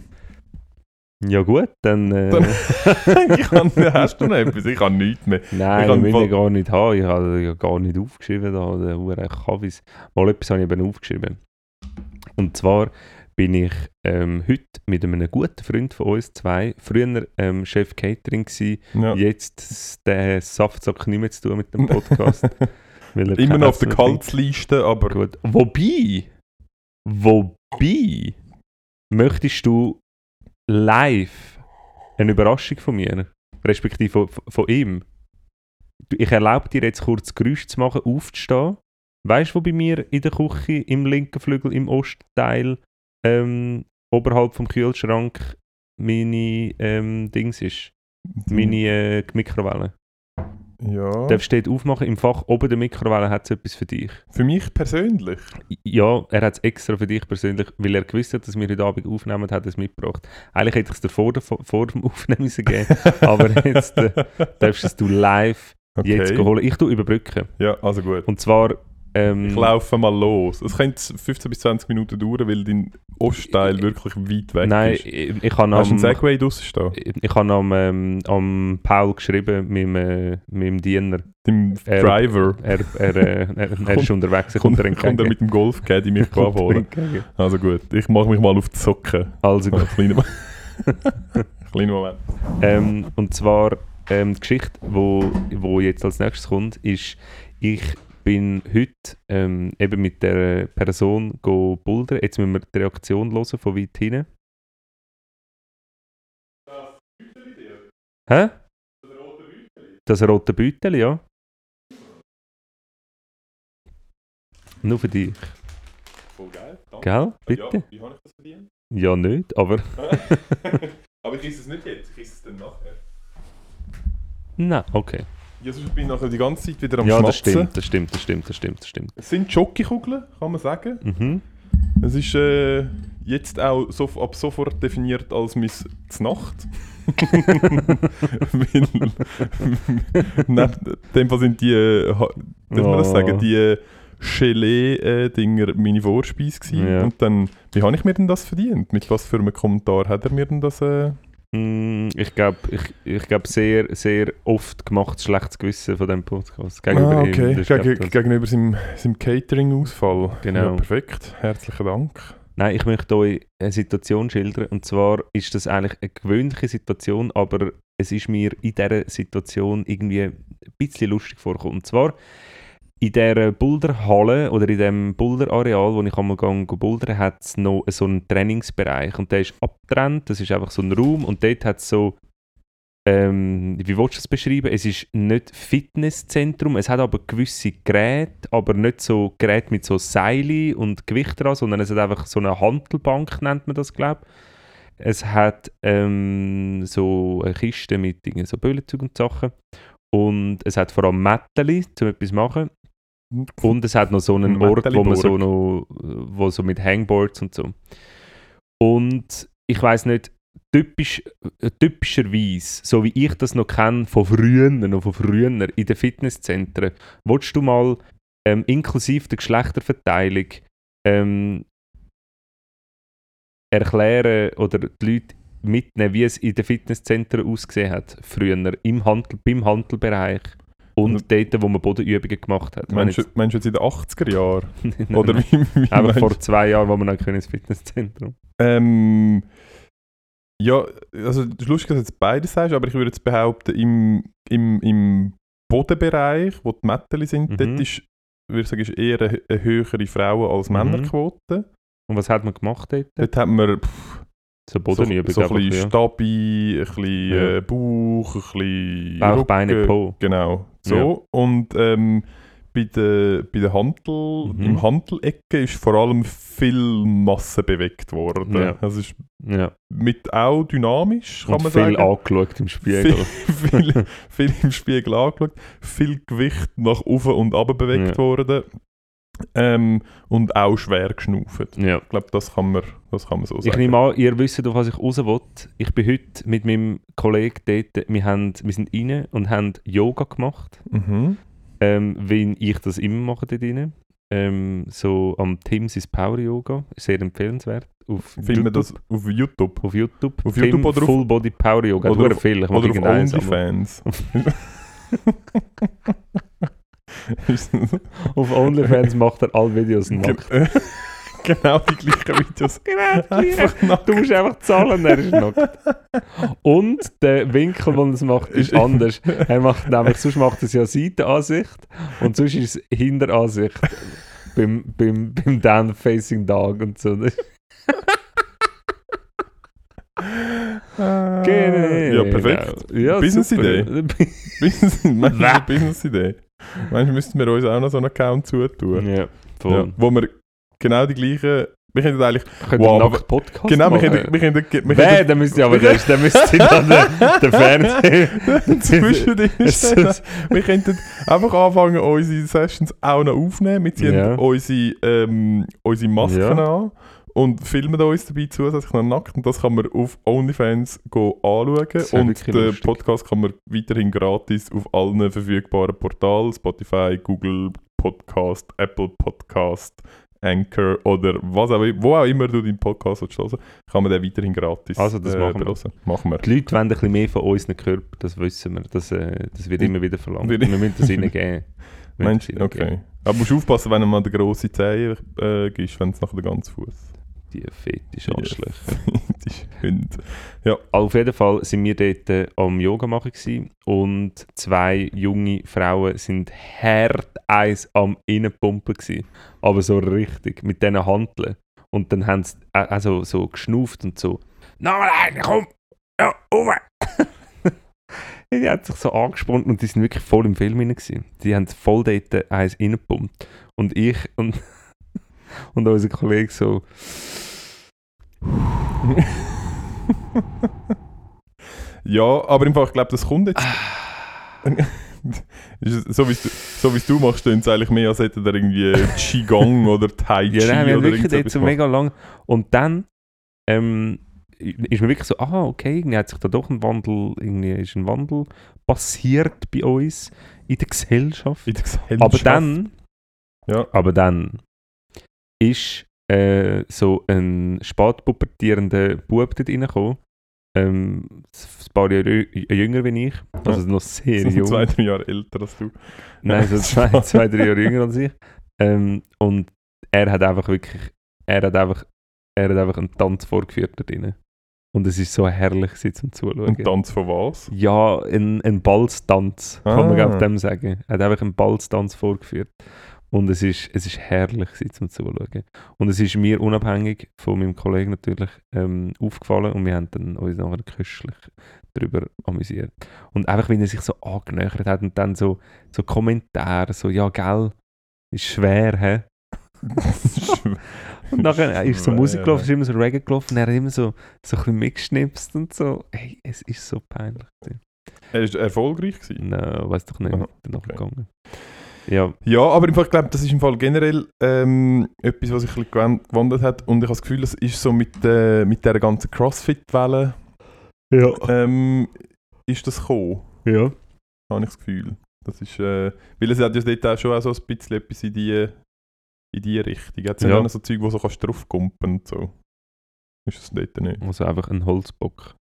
Ja gut, dann... Äh, Dann- ich kann, hast du noch etwas? Ich habe nichts mehr. Nein, Ich müssen voll- ja gar nicht haben. Ich habe ja gar nicht aufgeschrieben da, der Kaffees. Mal etwas habe ich eben aufgeschrieben. Und zwar bin ich ähm, heute mit einem guten Freund von uns zwei, früher ähm, Chef Catering gsi, Ja. jetzt der Saftsack nicht mehr zu tun mit dem Podcast. er Immer noch auf der. Kaltsliste, aber Gut. Wobei, wobei, möchtest du live eine Überraschung von mir, respektive von, von ihm? Ich erlaube dir jetzt kurz Geräusch zu machen, aufzustehen. Weißt du, wo bei mir in der Küche im linken Flügel im Ostteil ähm, oberhalb vom Kühlschrank meine ähm, Dings ist? Meine äh, Mikrowelle. Ja. Der steht aufmachen, im Fach oben der Mikrowelle hat es etwas für dich. Für mich persönlich. Ja, er hat es extra für dich persönlich, weil er gewusst hat, dass wir heute Abend aufnehmen, hat es mitgebracht. Eigentlich hätte ich es dir vor, vor dem Aufnehmen müssen geben aber jetzt äh, darfst du es du live Okay. jetzt holen. Ich tue überbrücken. Ja, also gut. Und zwar, ähm, Ich laufe mal los. Es könnte 15 bis 20 Minuten dauern, weil dein Ostteil wirklich weit weg nein, ist. ich, ich habe Hast du einen am, Segway draussen stehen? ich habe am, ähm, am Paul geschrieben, meinem, äh, meinem Diener. Dem Er- Driver. Er, er, äh, er, er ist unterwegs, er kommt Kommt, er kommt er mit dem Golf Caddy mich er abholen. Also gut, ich mache mich mal auf die Socken. Also gut. Kleiner Kleiner Moment. Ähm, und zwar ähm, die Geschichte, wo, wo jetzt als nächstes kommt, ist, ich bin heute ähm, eben mit der Person go bouldern. Jetzt müssen wir die Reaktion hören von weit hinten. Hä? Das rote Beutel, ja. Nur für dich. Voll geil. danke. Gell? Bitte? Ja, wie habe ich das verdient? Ja, nicht, aber... Aber ich esse es nicht jetzt, ich esse es dann nachher. Nein, okay. Ja, sonst bin ich nachher die ganze Zeit wieder am Ja, das Schmatzen. stimmt, das stimmt, das stimmt, das stimmt, das stimmt. Es sind Jockeykugeln, kann man sagen. Mhm. Es ist äh, jetzt auch so, ab sofort definiert als mein Znacht. Neben dem Fall sind die, äh, darf man das sagen, die äh, Gelee-Dinger meine Vorspeise gewesen. Ja. Und dann, wie habe ich mir denn das verdient? Mit was für einem Kommentar hat er mir denn das... Äh, Ich glaube, ich, ich glaub sehr, sehr oft gemacht schlechtes Gewissen von diesem Podcast gegenüber ah, ihm. okay. Glaub, Geg das- gegenüber seinem, seinem Catering-Ausfall. Genau. Ja, perfekt. Herzlichen Dank. Nein, ich möchte euch eine Situation schildern. Und zwar ist das eigentlich eine gewöhnliche Situation, aber es ist mir in dieser Situation irgendwie ein bisschen lustig vorgekommen. Und zwar in dieser Boulderhalle oder in dem Boulder-Areal, wo ich einmal bouldern, hat es noch so einen Trainingsbereich. Und der ist abgetrennt, das ist einfach so ein Raum. Und dort hat es so, ähm, wie willst du das beschreiben? Es ist nicht Fitnesszentrum, es hat aber gewisse Geräte, aber nicht so Geräte mit so Seile und Gewicht dran, sondern es hat einfach so eine Handelbank, nennt man das, glaube ich. Es hat ähm, so eine Kiste mit so Böllenzug und Sachen. Und es hat vor allem Mätteli, um etwas zu machen. Und es hat noch so einen Ein Ort, wo man so noch, wo so mit Hangboards und so. Und ich weiß nicht, typisch, äh, typischerweise, so wie ich das noch kenne von früher, noch von früher in den Fitnesszentren, willst du mal ähm, inklusive der Geschlechterverteilung ähm, erklären oder die Leute mitnehmen, wie es in den Fitnesszentren ausgesehen hat, früher, im Handel, beim Handelbereich und dort, wo man Bodenübungen gemacht hat. Meinst du, jetzt- meinst du jetzt in den 80er Jahren? Oder wie, wie meinst vor zwei Jahren, wo wir noch ins Fitnesszentrum. Ähm, ja, also es ist lustig, dass du jetzt beides sagst, aber ich würde jetzt behaupten, im, im, im Bodenbereich, wo die Mätteli sind, Mhm. dort ist, würde ich sagen, ist eher eine, eine höhere Frauen- als Mhm. Männerquote. Und was hat man gemacht dort? Dort hat man pff, So so, Bodenübungen so ein bisschen ja. Stabi, ein bisschen Ja. äh, Bauch, ein bisschen Bauch, Beine, Rücken. Po. Genau, so. Und ähm, bei der, bei der Handel, Mhm. im Handelecke ist vor allem viel Masse bewegt worden. Ja. Das ist Ja. mit auch dynamisch, kann Und man viel sagen. angeschaut im Spiegel. viel, viel im Spiegel angeschaut, viel Gewicht nach oben und runter bewegt Ja. worden. Ähm, und auch schwer geschnauft. Ja. Ich glaube, das kann man, das kann man so Ich sagen. nehme an, ihr wisst, auf was ich raus will. Ich bin heute mit meinem Kollegen dort, wir, haben, wir sind rein und haben Yoga gemacht, mhm. ähm, wie ich das immer mache dort rein. Ähm, so am Tim's ist Power Yoga, sehr empfehlenswert. Auf Finden YouTube. das auf YouTube? Auf YouTube. Auf Tim YouTube oder auf- Full Body Power Yoga. oder Oder auf- viel. Ich Oder auf OnlyFans? Auf OnlyFans macht er alle Videos nackt. Ge- genau die gleichen Videos. Genau, Einfach nackt. Du musst einfach zahlen, er ist nackt. Und der Winkel, wo er es macht, ist anders. Er macht nämlich, sonst macht er es ja Seitenansicht und sonst ist es Hinteransicht beim, beim, beim Down Facing Dog und so. Genau. Ja, perfekt. Ja, Business-Idee. Business-Idee? Du, müssten wir uns auch noch so einen Account zutun? ja, Ja, voll. wo wir genau die gleichen... Wir können eigentlich... Könnt ihr Wow, nackt Podcast genau, wir machen? können... Wir können, wir können? Dann müsst ihr aber das, dann müsst ihr dann den, den Fernseher... zwischen den Es- stellen. Wir könnten einfach anfangen, unsere Sessions auch noch aufnehmen. Wir ziehen Ja. unsere, ähm, unsere Masken Ja. an und filmen uns dabei zusätzlich noch nackt. Und das kann man auf OnlyFans go anschauen. Und den lustig. Podcast kann man weiterhin gratis auf allen verfügbaren Portalen, Spotify, Google Podcast, Apple Podcast, Anchor oder was auch immer, wo auch immer du deinen Podcast hören kann man den weiterhin gratis Also, das machen wir. hören. Machen wir. Die Leute wollen ein bisschen mehr von unseren Körper, das wissen wir. Das, äh, das wird immer wieder verlangt. Wir müssen das ihnen geben. Wir müssen Meinst das du? ihnen Okay. Aber musst aufpassen, wenn du mal den grossen Zehen äh, gibst, wenn es nachher den ganzen Fuß. Die fette Arschlöcher. Die ist Hund. Auf jeden Fall sind wir dort äh, am Yoga machen gewesen und zwei junge Frauen sind hart eins am Innenpumpen gewesen. Aber so richtig, mit diesen Handeln. Und dann haben sie äh, also so geschnauft und so. Nochmal eine, komm! Ja, um! die hat sich so angespannt und die sind wirklich voll im Film hinein. Die haben voll dort eins reingepumpt. Und ich und, und unser Kollege so... Ja, aber im Fall, ich glaube, das kommt jetzt. Ist es- so wie so wie's du machst, klingt es eigentlich mehr, als hätte er irgendwie Qigong oder Tai Chi Ja, nein, wir haben oder wirklich irgendetwas so mega lang. Und dann ähm, ist mir wirklich so, ah, okay, irgendwie hat sich da doch ein Wandel, irgendwie ist ein Wandel passiert bei uns in der Gesellschaft. In der Gesellschaft. Aber dann, Ja. aber dann ist äh, so ein spätpubertierender Bub dort reingekommen. Ähm, ein paar Jahre jü- jünger wie ich, also noch sehr So jung. zwei, drei Jahre älter als du. Nein, so zwei, zwei, drei Jahre jünger als ich. Ähm, und er hat einfach wirklich, er hat einfach, er hat einfach einen Tanz vorgeführt da drinnen. Und es ist so herrlich zum Zuschauen. Und Tanz von was? Ja, ein, ein Balztanz, kann man Ah. auf dem sagen. Er hat einfach einen Balztanz vorgeführt. Und es ist, es ist herrlich zum Zuschauen. Und es ist mir unabhängig von meinem Kollegen natürlich ähm, aufgefallen und wir haben dann uns nachher köstlich darüber amüsiert. Und einfach, wenn er sich so angenähert hat und dann so, so Kommentare, so, ja, gell, ist schwer, hä? Und nachher ist so Musik gelaufen, ist immer so Reggae gelaufen und er hat immer so, so ein bisschen mitgeschnipst und so. Hey, es ist so peinlich. Er ist erfolgreich gewesen. Nein, weiß doch nicht, Aha, danach okay. gegangen. Ja, Ja, aber im Fall, ich glaube, das ist im Fall generell ähm, etwas, was sich ein bisschen gewandelt hat. Und ich habe das Gefühl, es ist so mit, äh, mit dieser ganzen Crossfit-Welle ja, ähm, ist das gekommen, ja. habe ich das Gefühl. Das ist, äh, weil es hat ja dort auch schon auch so ein bisschen etwas in die, in die Richtung. Hat es ja. Ja. noch so Zeug, wo so kannst draufkumpen und so. Ist das dort nicht? Also einfach ein Holzbock.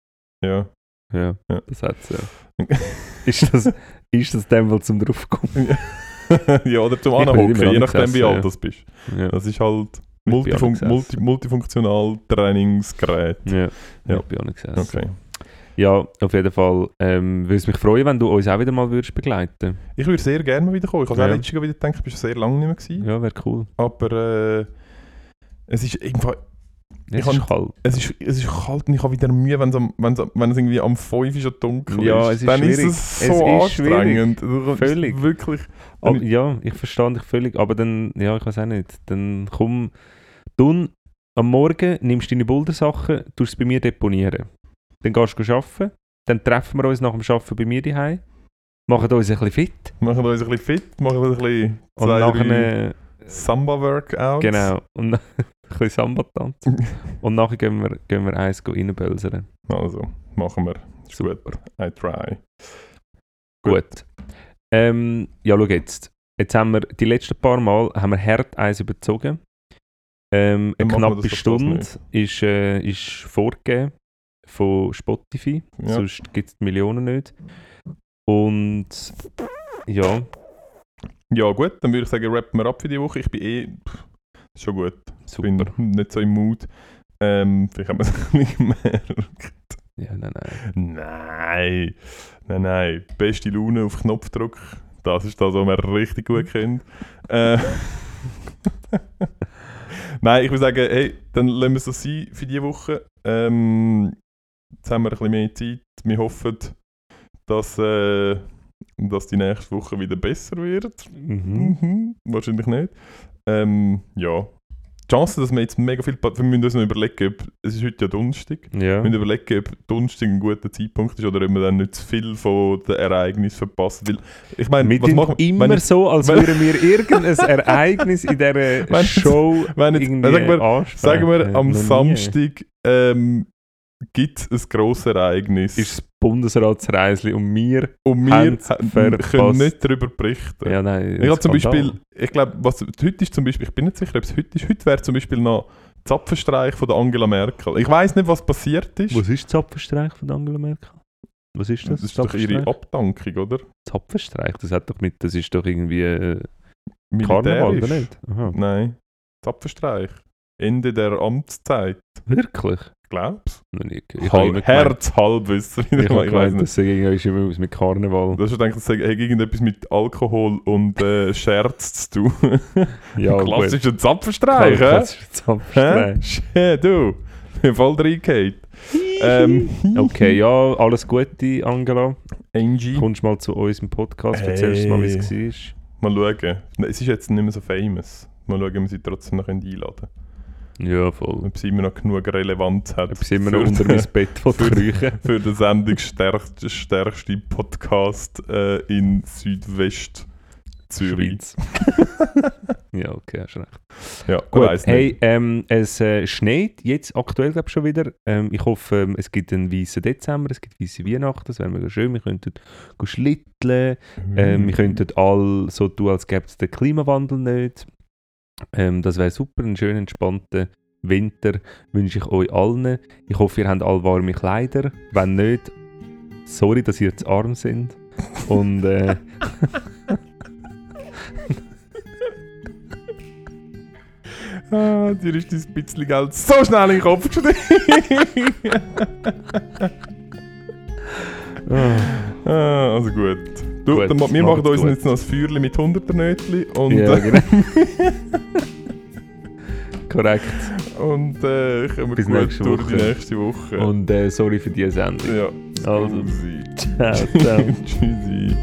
Ja. Ja, Ja. das hat es ja. ist, das, ist das dem, was zum draufkommen? ja, oder zum Anhocken, je nachdem wie alt ja. du bist. Ja, Das ist halt Multifun multi multifunktional Trainingsgerät. ja. Ja. ja. ich bin auch nicht gesessen. Okay. Ja, auf jeden Fall ähm, würde es mich freuen, wenn du uns auch wieder mal würdest begleiten Ich würde sehr gerne mal wieder kommen. Ich habe Ja. auch letztes Jahr wieder gedacht, ich bin schon sehr lange nicht mehr gewesen. Ja, wäre cool. Aber äh, es ist irgendwie, Es Ich ist kalt. es ist, es ist kalt und ich habe wieder Mühe, wenn's am, wenn's, am- wenn es irgendwie am 5 Uhr schon dunkel Ja, ist. es ist dann ist schwierig. es Es so ist anstrengend. Völlig. Wirklich. Ich- ja, ich verstehe dich völlig, aber dann, ja, ich weiß auch nicht. Dann komm, du am Morgen nimmst deine Bouldersachen, tust es bei mir deponieren. Dann gehst du arbeiten, dann treffen wir uns nach dem Arbeiten bei mir daheim, machen uns ein bisschen fit Machen wir uns ein bisschen fit, machen wir ein bisschen und zwei, drei- nachher Samba-Workout. Genau. Und bisschen Samba tanzen. Und nachher gehen wir, gehen wir eins reinbölsern. Also, machen wir. Super. gut. I try. Gut. Ähm, ja, schau jetzt. Jetzt haben wir die letzten paar Mal haben wir hart eins überzogen. Ähm, eine knappe Stunde ist, äh, ist vorgegeben von Spotify. Ja. Sonst gibt es Millionen nicht. Und ja, Ja, gut, dann würde ich sagen, rappen wir ab für die Woche. Ich bin eh pff, schon gut. Ich super. bin nicht so im Mood. Ähm, vielleicht haben wir es bisschen gemerkt. Ja, nein, nein. Nein, nein, nein. Beste Laune auf Knopfdruck. Das ist das, was man richtig gut kennt. Äh, nein, ich würde sagen, hey, dann lassen wir es so sein für diese Woche. Ähm, jetzt haben wir ein bisschen mehr Zeit. Wir hoffen, dass, äh, dass die nächste Woche wieder besser wird. Mhm. Mhm, wahrscheinlich nicht. Ähm, ja. Die Chance, dass wir jetzt mega viel. Wir müssen uns noch überlegen, ob. Es ist heute ja Donnerstag. Ja. Wir müssen überlegen, ob Donnerstag ein guter Zeitpunkt ist oder ob wir dann nicht zu viel von den Ereignissen verpassen. Weil, ich meine, Wir was machen immer ich- so, als würden wir irgendein Ereignis in dieser Wenn jetzt- Show wenn jetzt- irgendwie sagen wir- ansprechen. Sagen wir, am. Samstag ähm, gibt es ein grosses Ereignis. ist Bundesratsreisli und wir... und wir können nicht darüber berichten. Ja, nein, Ich habe zum. Beispiel, ich glaube, was heute ist zum Beispiel, ich bin nicht sicher, ob es heute ist. Heute wäre zum Beispiel noch Zapfenstreich von der Angela Merkel. Ich weiß nicht, was passiert ist. Was ist der Zapfenstreich von Angela Merkel? Was ist das? das ist doch ihre? Abdankung, oder? Zapfenstreich, das hat doch mit, das ist doch irgendwie äh, Karneval, oder nicht? Aha. Nein. Zapfenstreich. Ende der Amtszeit. Wirklich? Glaubst du? Ich Herz, Halbwissen. ich habe ich weiß nicht. das ist immer was mit Karneval. Du hast schon gedacht, das hat irgendetwas mit Alkohol und äh, Scherz zu tun. Ja. Klassischer Zapfenstreich, hä? Klassischer? Zapfenstreich. Shit, du. Ich voll reingehauen. ähm, Okay, ja, alles Gute, Angela. Angie. Kommst mal zu uns im Podcast, erzählst du mal, wie es Hey. war. Mal schauen. Es ist jetzt nicht mehr so famous. Mal schauen, ob wir sie trotzdem noch einladen können. Ja, voll. Ob sie immer noch genug Relevanz hat. Ob sie immer noch unter mein Bett von für- kriechen. für den sendungsstärkste stärkste Podcast äh, in Südwest Zürich. Ja, okay, hast recht. Ja, Gut, hey, ähm, es äh, schneit jetzt aktuell glaube ich schon wieder. Ähm, ich hoffe, ähm, es gibt einen weißen Dezember, es gibt weiße Weihnachten, das wäre mega schön. Wir könnten schlitteln, ähm, wir könnten all so tun, als gäbe es den Klimawandel nicht. Ähm, das wäre super, einen schönen, entspannten Winter wünsche ich euch allen. Ich hoffe, ihr habt alle warme Kleider. Wenn nicht, sorry, dass ihr zu arm sind. Und äh, Ah, dir ist dein bisschen Geld so schnell in den Kopf gestiegen. ah, also gut. Du, Gut, dann, wir machen uns gut. jetzt noch ein Feuerchen mit 100er Nötchen und, ja, äh, genau. Korrekt. und äh, kommen wir gut durch Woche. die nächste Woche. Und äh, sorry für diese Sendung. ja, Also, ciao, ciao. Tschüssi.